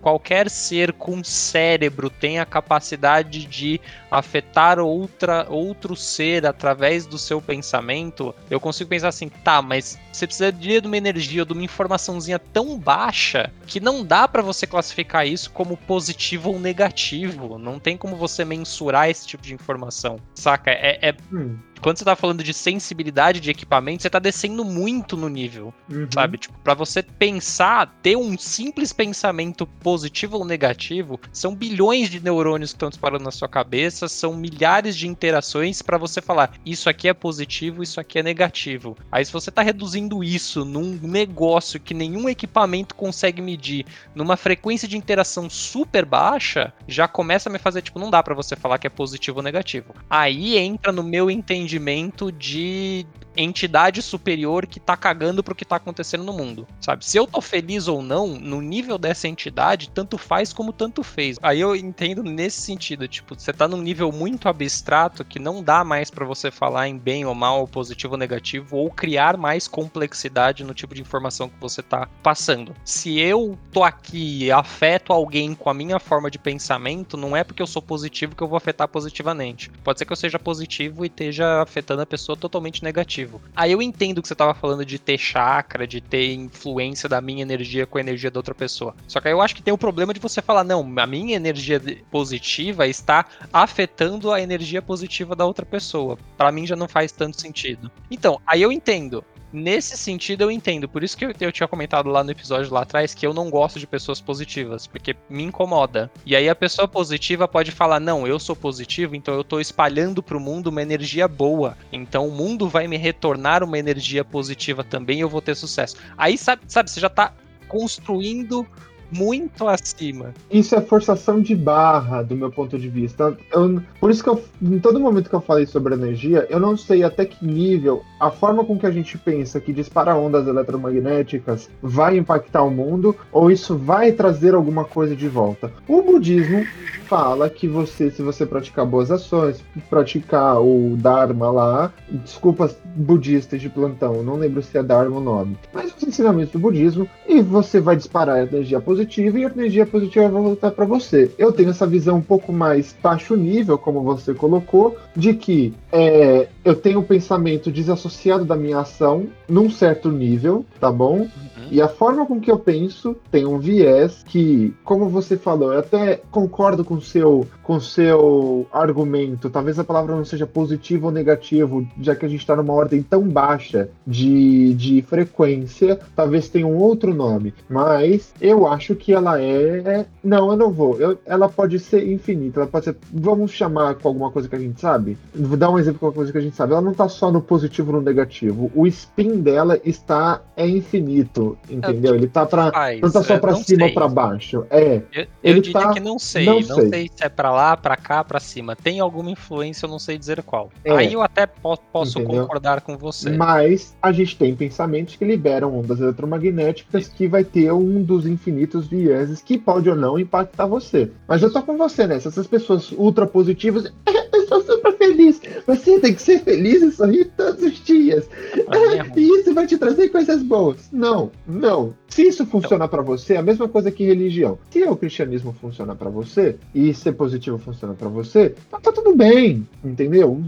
qualquer ser com cérebro tem a capacidade de afetar outra, outro ser através do seu pensamento, eu consigo pensar assim, tá, mas você precisaria de uma energia de uma informaçãozinha tão baixa que não dá pra você classificar isso como positivo ou negativo. Não tem como você mensurar esse tipo de informação, saca? É, é Hum. Quando você tá falando de sensibilidade de equipamento, você tá descendo muito no nível, uhum. sabe? Tipo, para você pensar, ter um simples pensamento positivo ou negativo, são bilhões de neurônios que estão disparando na sua cabeça, são milhares de interações para você falar, isso aqui é positivo, isso aqui é negativo. Aí se você tá reduzindo isso num negócio que nenhum equipamento consegue medir, numa frequência de interação super baixa, já começa a me fazer tipo, não dá para você falar que é positivo ou negativo. Aí entra no meu entendimento de entidade superior que tá cagando pro que tá acontecendo no mundo, sabe? Se eu tô feliz ou não, no nível dessa entidade, tanto faz como tanto fez. Aí eu entendo nesse sentido, tipo, você tá num nível muito abstrato que não dá mais para você falar em bem ou mal, positivo ou negativo, ou criar mais complexidade no tipo de informação que você tá passando. Se eu tô aqui afeto alguém com a minha forma de pensamento, não é porque eu sou positivo que eu vou afetar positivamente. Pode ser que eu seja positivo e esteja afetando a pessoa totalmente negativa. Aí eu entendo que você tava falando de ter chakra, de ter influência da minha energia com a energia da outra pessoa. Só que aí eu acho que tem o problema de você falar, não, a minha energia positiva está afetando a energia positiva da outra pessoa. Para mim já não faz tanto sentido. Então, aí eu entendo. Nesse sentido, eu entendo. Por isso que eu, eu, tinha comentado lá no episódio lá atrás que eu não gosto de pessoas positivas, porque me incomoda. E aí a pessoa positiva pode falar: não, eu sou positivo, então eu tô espalhando pro mundo uma energia boa. Então o mundo vai me retornar uma energia positiva também eu vou ter sucesso. Aí, sabe, sabe você já tá construindo muito acima. Isso é forçação de barra, do meu ponto de vista. Eu, por isso que eu, em todo momento que eu falei sobre energia, eu não sei até que nível a forma com que a gente pensa que dispara ondas eletromagnéticas vai impactar o mundo ou isso vai trazer alguma coisa de volta. O budismo fala que você, se você praticar boas ações, praticar o Dharma lá, desculpas budistas de plantão, não lembro se é Dharma o nome, mas os ensinamentos do budismo, e você vai disparar energia positiva positiva e a energia positiva vai voltar para você. Eu tenho essa visão um pouco mais baixo nível, como você colocou, de que é, eu tenho um pensamento desassociado da minha ação num certo nível, tá bom? E a forma com que eu penso tem um viés que, como você falou, eu até concordo com seu com seu argumento. Talvez a palavra não seja positivo ou negativo, já que a gente está numa ordem tão baixa de, de frequência. Talvez tenha um outro nome, mas eu acho que ela é. Não, eu não vou. Eu, ela pode ser infinita. Ela pode ser. Vamos chamar com alguma coisa que a gente sabe. Vou dar um exemplo com alguma coisa que a gente sabe. Ela não está só no positivo ou no negativo. O spin dela está é infinito entendeu? Ele tá pra. não tá só pra cima sei. ou pra baixo. É. Eu, eu diria tá, que não sei. Não, não sei. sei. se é pra lá, pra cá, pra cima. Tem alguma influência, eu não sei dizer qual. É. Aí eu até po posso entendeu? concordar com você. Mas a gente tem pensamentos que liberam ondas eletromagnéticas que vai ter um dos infinitos vieses que pode ou não impactar você. Mas eu tô com você, né? Se essas pessoas ultra positivas. [laughs] eu sou super feliz. Você tem que ser feliz e sorrir todos os dias. [laughs] e isso vai te trazer coisas boas. Não, não. Se isso funciona para você, é a mesma coisa que religião. Se o cristianismo funciona para você e ser positivo funciona para você, tá, tá, tudo bem, entendeu?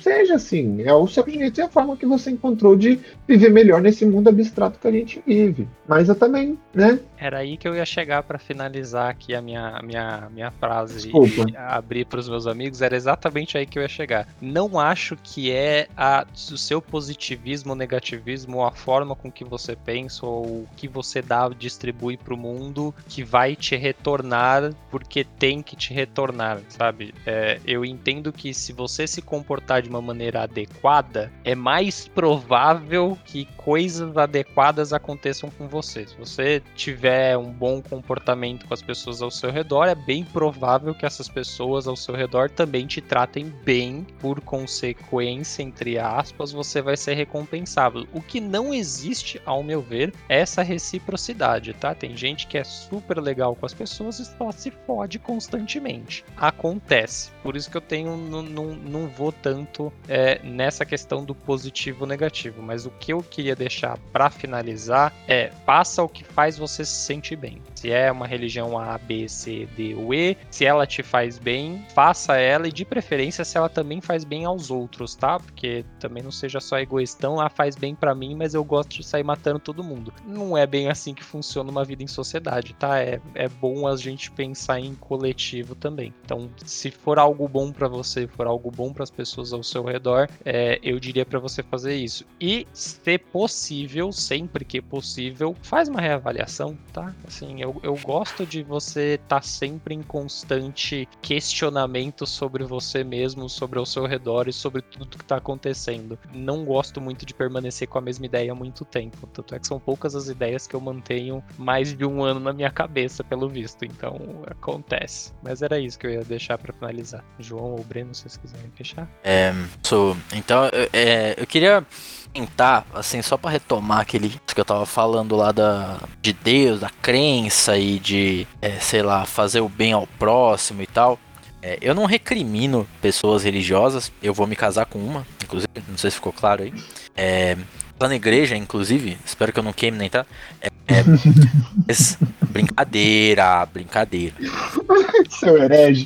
Seja assim, é o seu jeito e a forma que você encontrou de viver melhor nesse mundo abstrato que a gente vive. Mas eu também, né? Era aí que eu ia chegar para finalizar aqui a minha, minha, minha frase Desculpa. e abrir para os meus amigos. Era exatamente aí que eu ia chegar. Não acho que é a, o seu positivismo ou negativismo, ou a forma com que você pensa ou o que você dá, distribui para o mundo que vai te retornar porque tem que te retornar, sabe? É, eu entendo que se você se comportar de uma maneira adequada, é mais provável que coisas adequadas aconteçam com você. Se você tiver um bom comportamento com as pessoas ao seu redor, é bem provável que essas pessoas ao seu redor também te tratem bem, por consequência, entre aspas, você vai ser recompensado. O que não existe, ao meu ver, é essa reciprocidade, tá? Tem gente que é super legal com as pessoas e só se fode constantemente. Acontece. Por isso que eu tenho, não, não, não vou tanto é, nessa questão do positivo negativo. Mas o que eu queria deixar para finalizar é: faça o que faz você se sentir bem. Se é uma religião A, B, C, D ou E, se ela te faz bem, faça ela e de preferência se ela também faz bem aos outros, tá? Porque também não seja só egoístão, ah, faz bem para mim, mas eu gosto de sair matando todo mundo. Não é bem assim que funciona uma vida em sociedade, tá? É, é bom a gente pensar em coletivo também. Então, se for algo bom para você, for algo bom para as pessoas ao seu redor, é, eu diria para você fazer isso. E, se possível, sempre que possível, faz uma reavaliação, tá? Assim, eu, eu gosto de você estar tá sempre em constante questionamento sobre você mesmo, sobre o seu redor e sobre tudo que está acontecendo. Não gosto muito de permanecer com a mesma ideia há muito tempo. Tanto é que são poucas as ideias que eu mantenho mais de um ano na minha cabeça, pelo visto. Então, acontece. Mas era isso que eu ia deixar para finalizar. João ou Breno, se vocês quiserem fechar. É, sou. Então, é, eu queria tentar, assim, só para retomar aquele que eu tava falando lá da, de Deus, da crença e de, é, sei lá, fazer o bem ao próximo e tal. É, eu não recrimino pessoas religiosas, eu vou me casar com uma, inclusive, não sei se ficou claro aí. É, lá na igreja, inclusive, espero que eu não queime nem tá. É, é [laughs] brincadeira, brincadeira. [laughs] Seu herege.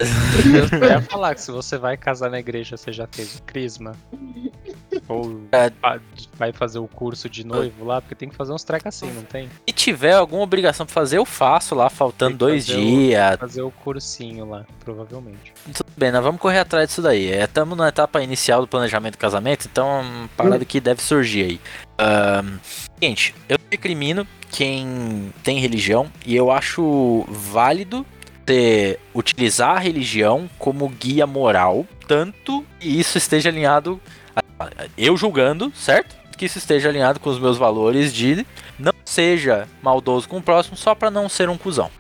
Eu ia falar que se você vai casar na igreja, você já o crisma. Ou é. vai fazer o curso de noivo lá, porque tem que fazer uns trecos assim, não tem? Se tiver alguma obrigação pra fazer, eu faço lá, faltando dois dias. fazer o cursinho lá, provavelmente. Tudo bem, nós vamos correr atrás disso daí. Estamos é, na etapa inicial do planejamento do casamento, então é uma parada que deve surgir aí. Uh, gente, eu recrimino quem tem religião e eu acho válido você utilizar a religião como guia moral, tanto que isso esteja alinhado eu julgando, certo? Que isso esteja alinhado com os meus valores de não seja maldoso com o próximo só para não ser um cuzão.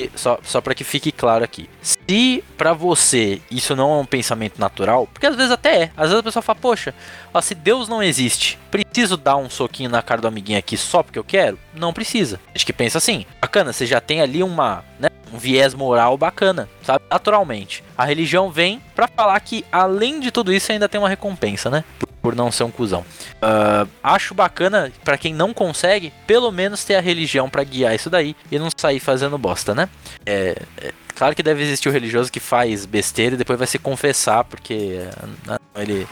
E só, só que fique claro aqui. Se para você isso não é um pensamento natural, porque às vezes até é. Às vezes a pessoa fala, poxa, ó, se Deus não existe, preciso dar um soquinho na cara do amiguinho aqui só porque eu quero? Não precisa. A gente que pensa assim, bacana, você já tem ali uma, né, um viés moral bacana, sabe? Naturalmente. A religião vem para falar que, além de tudo isso, ainda tem uma recompensa, né? Por, por não ser um cuzão. Uh, acho bacana, para quem não consegue, pelo menos ter a religião para guiar isso daí e não sair fazendo bosta, né? É, é, claro que deve existir o religioso que faz besteira e depois vai se confessar, porque né, ele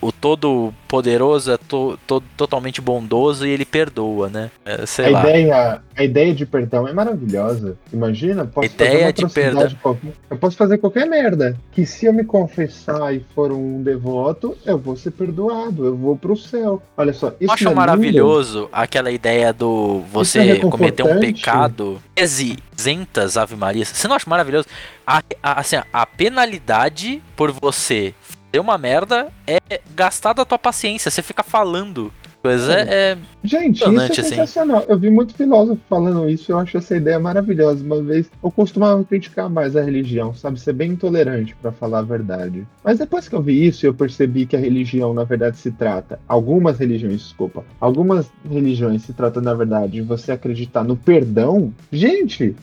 o todo poderoso é to, to, totalmente bondoso e ele perdoa, né? É, a lá. ideia, a ideia de perdão é maravilhosa. Imagina, posso ideia fazer uma de perdão. Qualquer, eu posso fazer qualquer merda. Que se eu me confessar e for um devoto, eu vou ser perdoado, eu vou pro céu. Olha só, isso acho é maravilhoso lindo. aquela ideia do você é cometer um pecado, isentas Ave Maria. Você não acha maravilhoso? A, a, assim, a penalidade por você deu uma merda é gastar da tua paciência. Você fica falando coisa é, é. Gente, isso é assim. sensacional. Eu vi muito filósofo falando isso e eu acho essa ideia maravilhosa. Uma vez eu costumava criticar mais a religião, sabe? Ser bem intolerante, para falar a verdade. Mas depois que eu vi isso, eu percebi que a religião, na verdade, se trata. Algumas religiões, desculpa. Algumas religiões se tratam, na verdade, de você acreditar no perdão. Gente,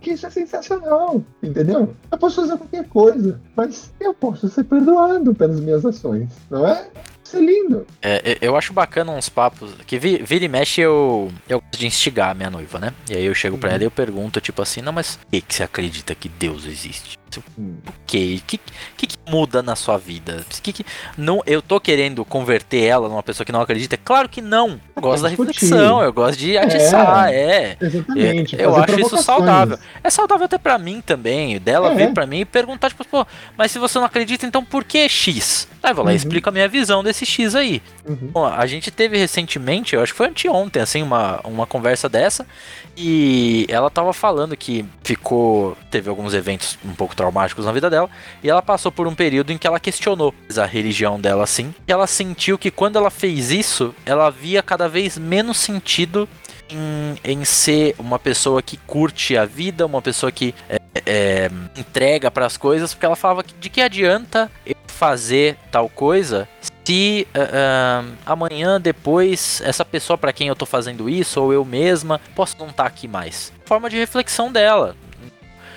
que isso é sensacional. Entendeu? Eu posso fazer qualquer coisa, mas eu posso ser perdoado pelas minhas ações, não é? Isso é lindo. É, eu acho bacana uns papos. Que vira e mexe eu, eu gosto de instigar a minha noiva, né? E aí eu chego pra uhum. ela e eu pergunto, tipo assim, não, mas por que, que você acredita que Deus existe? O que? O que, que, que, muda na sua vida? Que, que, não, eu tô querendo converter ela numa pessoa que não acredita? Claro que não. Eu gosto da reflexão, eu gosto de atiçar, é. é. Exatamente. Eu, eu acho isso saudável. É saudável até para mim também, dela é. vir para mim e perguntar, tipo, pô, mas se você não acredita, então por que X? Eu vou lá e uhum. explico a minha visão desse X aí. Uhum. Bom, a gente teve recentemente, eu acho que foi anteontem, assim, uma, uma conversa dessa, e ela tava falando que ficou. Teve alguns eventos um pouco traumáticos na vida dela. E ela passou por um período em que ela questionou a religião dela assim. E ela sentiu que quando ela fez isso, ela via cada vez menos sentido em, em ser uma pessoa que curte a vida, uma pessoa que é, é, entrega para as coisas, porque ela falava que de que adianta eu fazer tal coisa se uh, uh, amanhã, depois, essa pessoa para quem eu tô fazendo isso, ou eu mesma, posso não estar tá aqui mais. Forma de reflexão dela.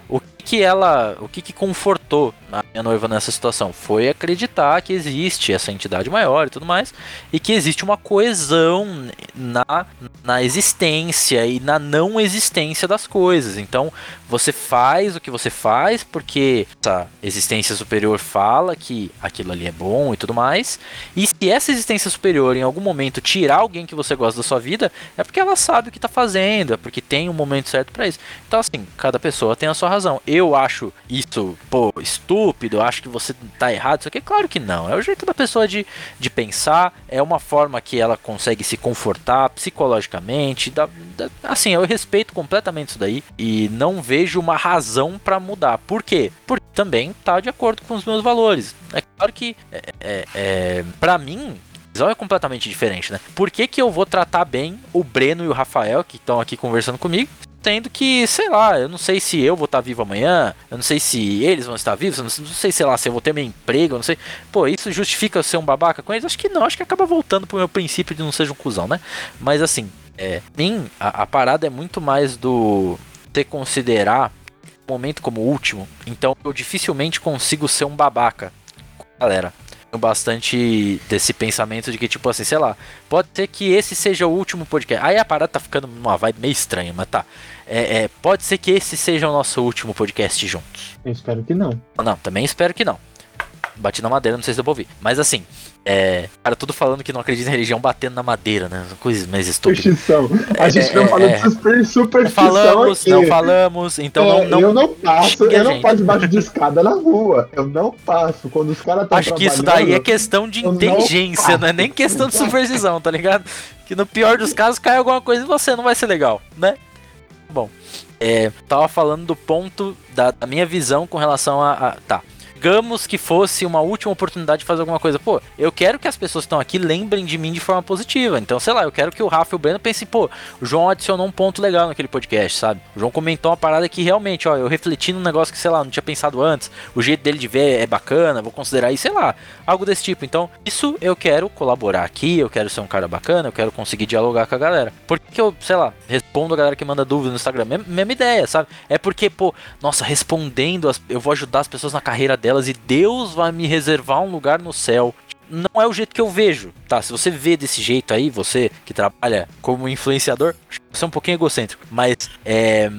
O que ela, o que, que confortou a minha noiva nessa situação? Foi acreditar que existe essa entidade maior e tudo mais, e que existe uma coesão na, na existência e na não existência das coisas. Então, você faz o que você faz porque essa existência superior fala que aquilo ali é bom e tudo mais. E se essa existência superior em algum momento tirar alguém que você gosta da sua vida, é porque ela sabe o que tá fazendo, é porque tem um momento certo para isso. Então, assim, cada pessoa tem a sua razão. Eu acho isso, pô, estúpido, eu acho que você tá errado, isso aqui, claro que não. É o jeito da pessoa de, de pensar, é uma forma que ela consegue se confortar psicologicamente. Da, da, assim, eu respeito completamente isso daí e não vejo uma razão para mudar. Por quê? Porque também tá de acordo com os meus valores. É claro que, é, é, é para mim, visão é completamente diferente, né? Por que, que eu vou tratar bem o Breno e o Rafael, que estão aqui conversando comigo, tendo que, sei lá, eu não sei se eu vou estar vivo amanhã, eu não sei se eles vão estar vivos, eu não sei, sei lá, se eu vou ter meu emprego, eu não sei. Pô, isso justifica eu ser um babaca com eles? Acho que não, acho que acaba voltando pro meu princípio de não seja um cuzão, né? Mas assim, é, mim, a, a parada é muito mais do ter considerar um momento como o último, então eu dificilmente consigo ser um babaca galera bastante desse pensamento de que, tipo assim, sei lá, pode ser que esse seja o último podcast. Aí a parada tá ficando numa vibe meio estranha, mas tá. É, é, pode ser que esse seja o nosso último podcast juntos. Eu espero que não. Não, também espero que não. Bati na madeira, não sei se eu vou ouvir. Mas assim, é, cara, tudo falando que não acredita em religião batendo na madeira, né? Coisas mais estúpidas. Superstição. A gente é, não é, falou é. de super, superstição. Não falamos, aqui. não falamos, então não, não. Eu não passo, eu não passo debaixo de escada na rua. Eu não passo. Quando os caras estão Acho que isso daí é questão de inteligência, não, não, é nem questão de superstição, tá ligado? Que no pior dos casos cai alguma coisa e você não vai ser legal, né? Bom, é, tava falando do ponto da, da minha visão com relação a, a. Tá digamos que fosse uma última oportunidade de fazer alguma coisa. Pô, eu quero que as pessoas que estão aqui lembrem de mim de forma positiva. Então, sei lá, eu quero que o Rafa e o Breno pensem, pô, o João adicionou um ponto legal naquele podcast, sabe? O João comentou uma parada que realmente, ó, eu refleti num negócio que, sei lá, não tinha pensado antes. O jeito dele de ver é bacana, vou considerar isso, sei lá, algo desse tipo. Então, isso eu quero colaborar aqui, eu quero ser um cara bacana, eu quero conseguir dialogar com a galera. Por que eu, sei lá, respondo a galera que manda dúvida no Instagram? Mesma, mesma ideia, sabe? É porque, pô, nossa, respondendo, as, eu vou ajudar as pessoas na carreira dela delas e Deus vai me reservar um lugar no céu. Não é o jeito que eu vejo, tá? Se você vê desse jeito aí, você que trabalha como influenciador, você é um pouquinho egocêntrico. Mas é,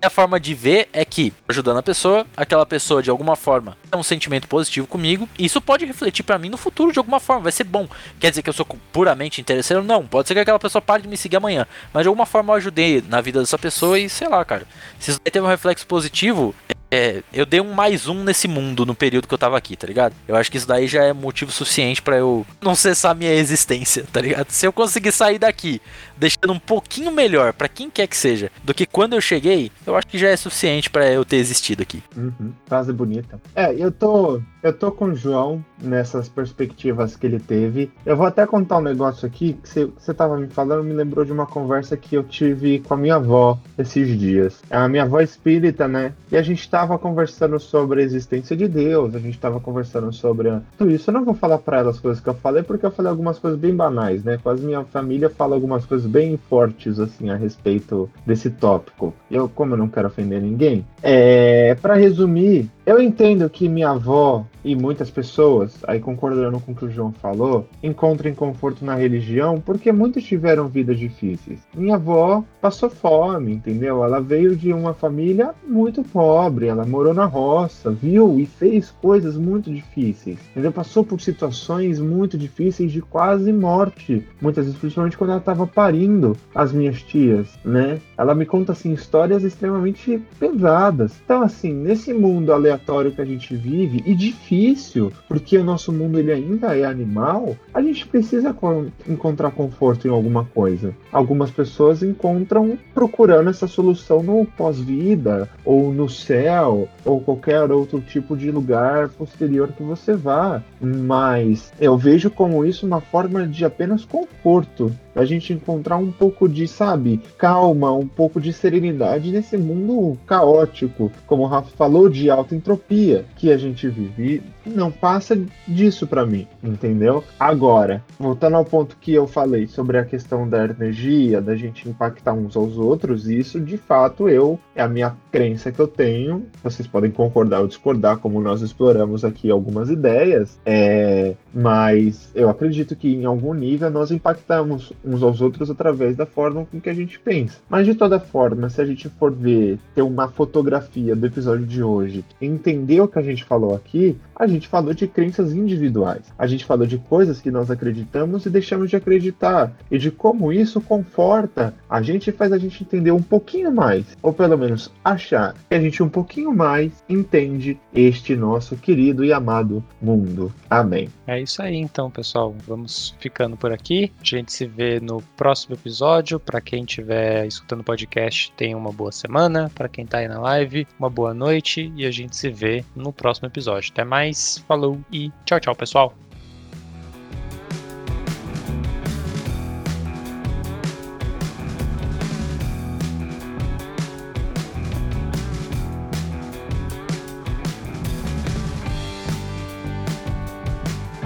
a forma de ver é que, ajudando a pessoa, aquela pessoa de alguma forma tem um sentimento positivo comigo, e isso pode refletir para mim no futuro de alguma forma, vai ser bom. Quer dizer que eu sou puramente interesseiro? Não, pode ser que aquela pessoa pare de me seguir amanhã, mas de alguma forma eu ajudei na vida dessa pessoa e sei lá, cara. Se isso teve um reflexo positivo, é, eu dei um mais um nesse mundo no período que eu tava aqui, tá ligado? Eu acho que isso daí já é motivo suficiente para eu não cessar minha existência, tá ligado? Se eu conseguir sair daqui deixando um pouquinho melhor para quem quer que seja do que quando eu cheguei, eu acho que já é suficiente para eu ter existido aqui. Uhum, frase bonita. É, eu tô, eu tô com o João nessas perspectivas que ele teve. Eu vou até contar um negócio aqui que você, tava me falando, me lembrou de uma conversa que eu tive com a minha avó esses dias. A minha avó é espírita, né? E a gente tava conversando sobre a existência de Deus, a gente tava conversando sobre tudo isso. Eu não vou falar para ela as coisas que eu falei, porque eu falei algumas coisas bem banais, né? Quase minha família fala algumas coisas bem fortes assim a respeito desse tópico. Eu, como eu não quero ofender ninguém, é, para resumir, eu entendo que minha avó e muitas pessoas, aí concordando com o que o João falou, encontrem conforto na religião porque muitos tiveram vidas difíceis. Minha avó passou fome, entendeu? Ela veio de uma família muito pobre, ela morou na roça, viu e fez coisas muito difíceis, entendeu? Passou por situações muito difíceis de quase morte, muitas vezes, principalmente quando ela estava parindo as minhas tias, né? Ela me conta assim histórias extremamente pesadas. Então, assim, nesse mundo aleatório que a gente vive e difícil, porque o nosso mundo ele ainda é animal, a gente precisa encontrar conforto em alguma coisa. Algumas pessoas encontram procurando essa solução no pós-vida, ou no céu, ou qualquer outro tipo de lugar posterior que você vá. Mas eu vejo como isso uma forma de apenas conforto a gente encontrar um pouco de, sabe, calma, um pouco de serenidade nesse mundo caótico, como o Rafa falou, de alta entropia que a gente vive. Não passa disso para mim, entendeu? Agora, voltando ao ponto que eu falei sobre a questão da energia, da gente impactar uns aos outros, isso de fato eu é a minha crença que eu tenho. Vocês podem concordar ou discordar, como nós exploramos aqui algumas ideias, é, mas eu acredito que em algum nível nós impactamos uns aos outros através da forma com que a gente pensa. Mas de toda forma, se a gente for ver, ter uma fotografia do episódio de hoje, entender o que a gente falou aqui, a gente falou de crenças individuais. A gente falou de coisas que nós acreditamos e deixamos de acreditar. E de como isso conforta a gente e faz a gente entender um pouquinho mais, ou pelo menos achar que a gente um pouquinho mais entende este nosso querido e amado mundo. Amém. É isso aí então, pessoal. Vamos ficando por aqui. A gente se vê no próximo episódio. Para quem estiver escutando podcast, tenha uma boa semana. Para quem está aí na live, uma boa noite e a gente se vê no próximo episódio. Até mais mais, falou e tchau, tchau, pessoal.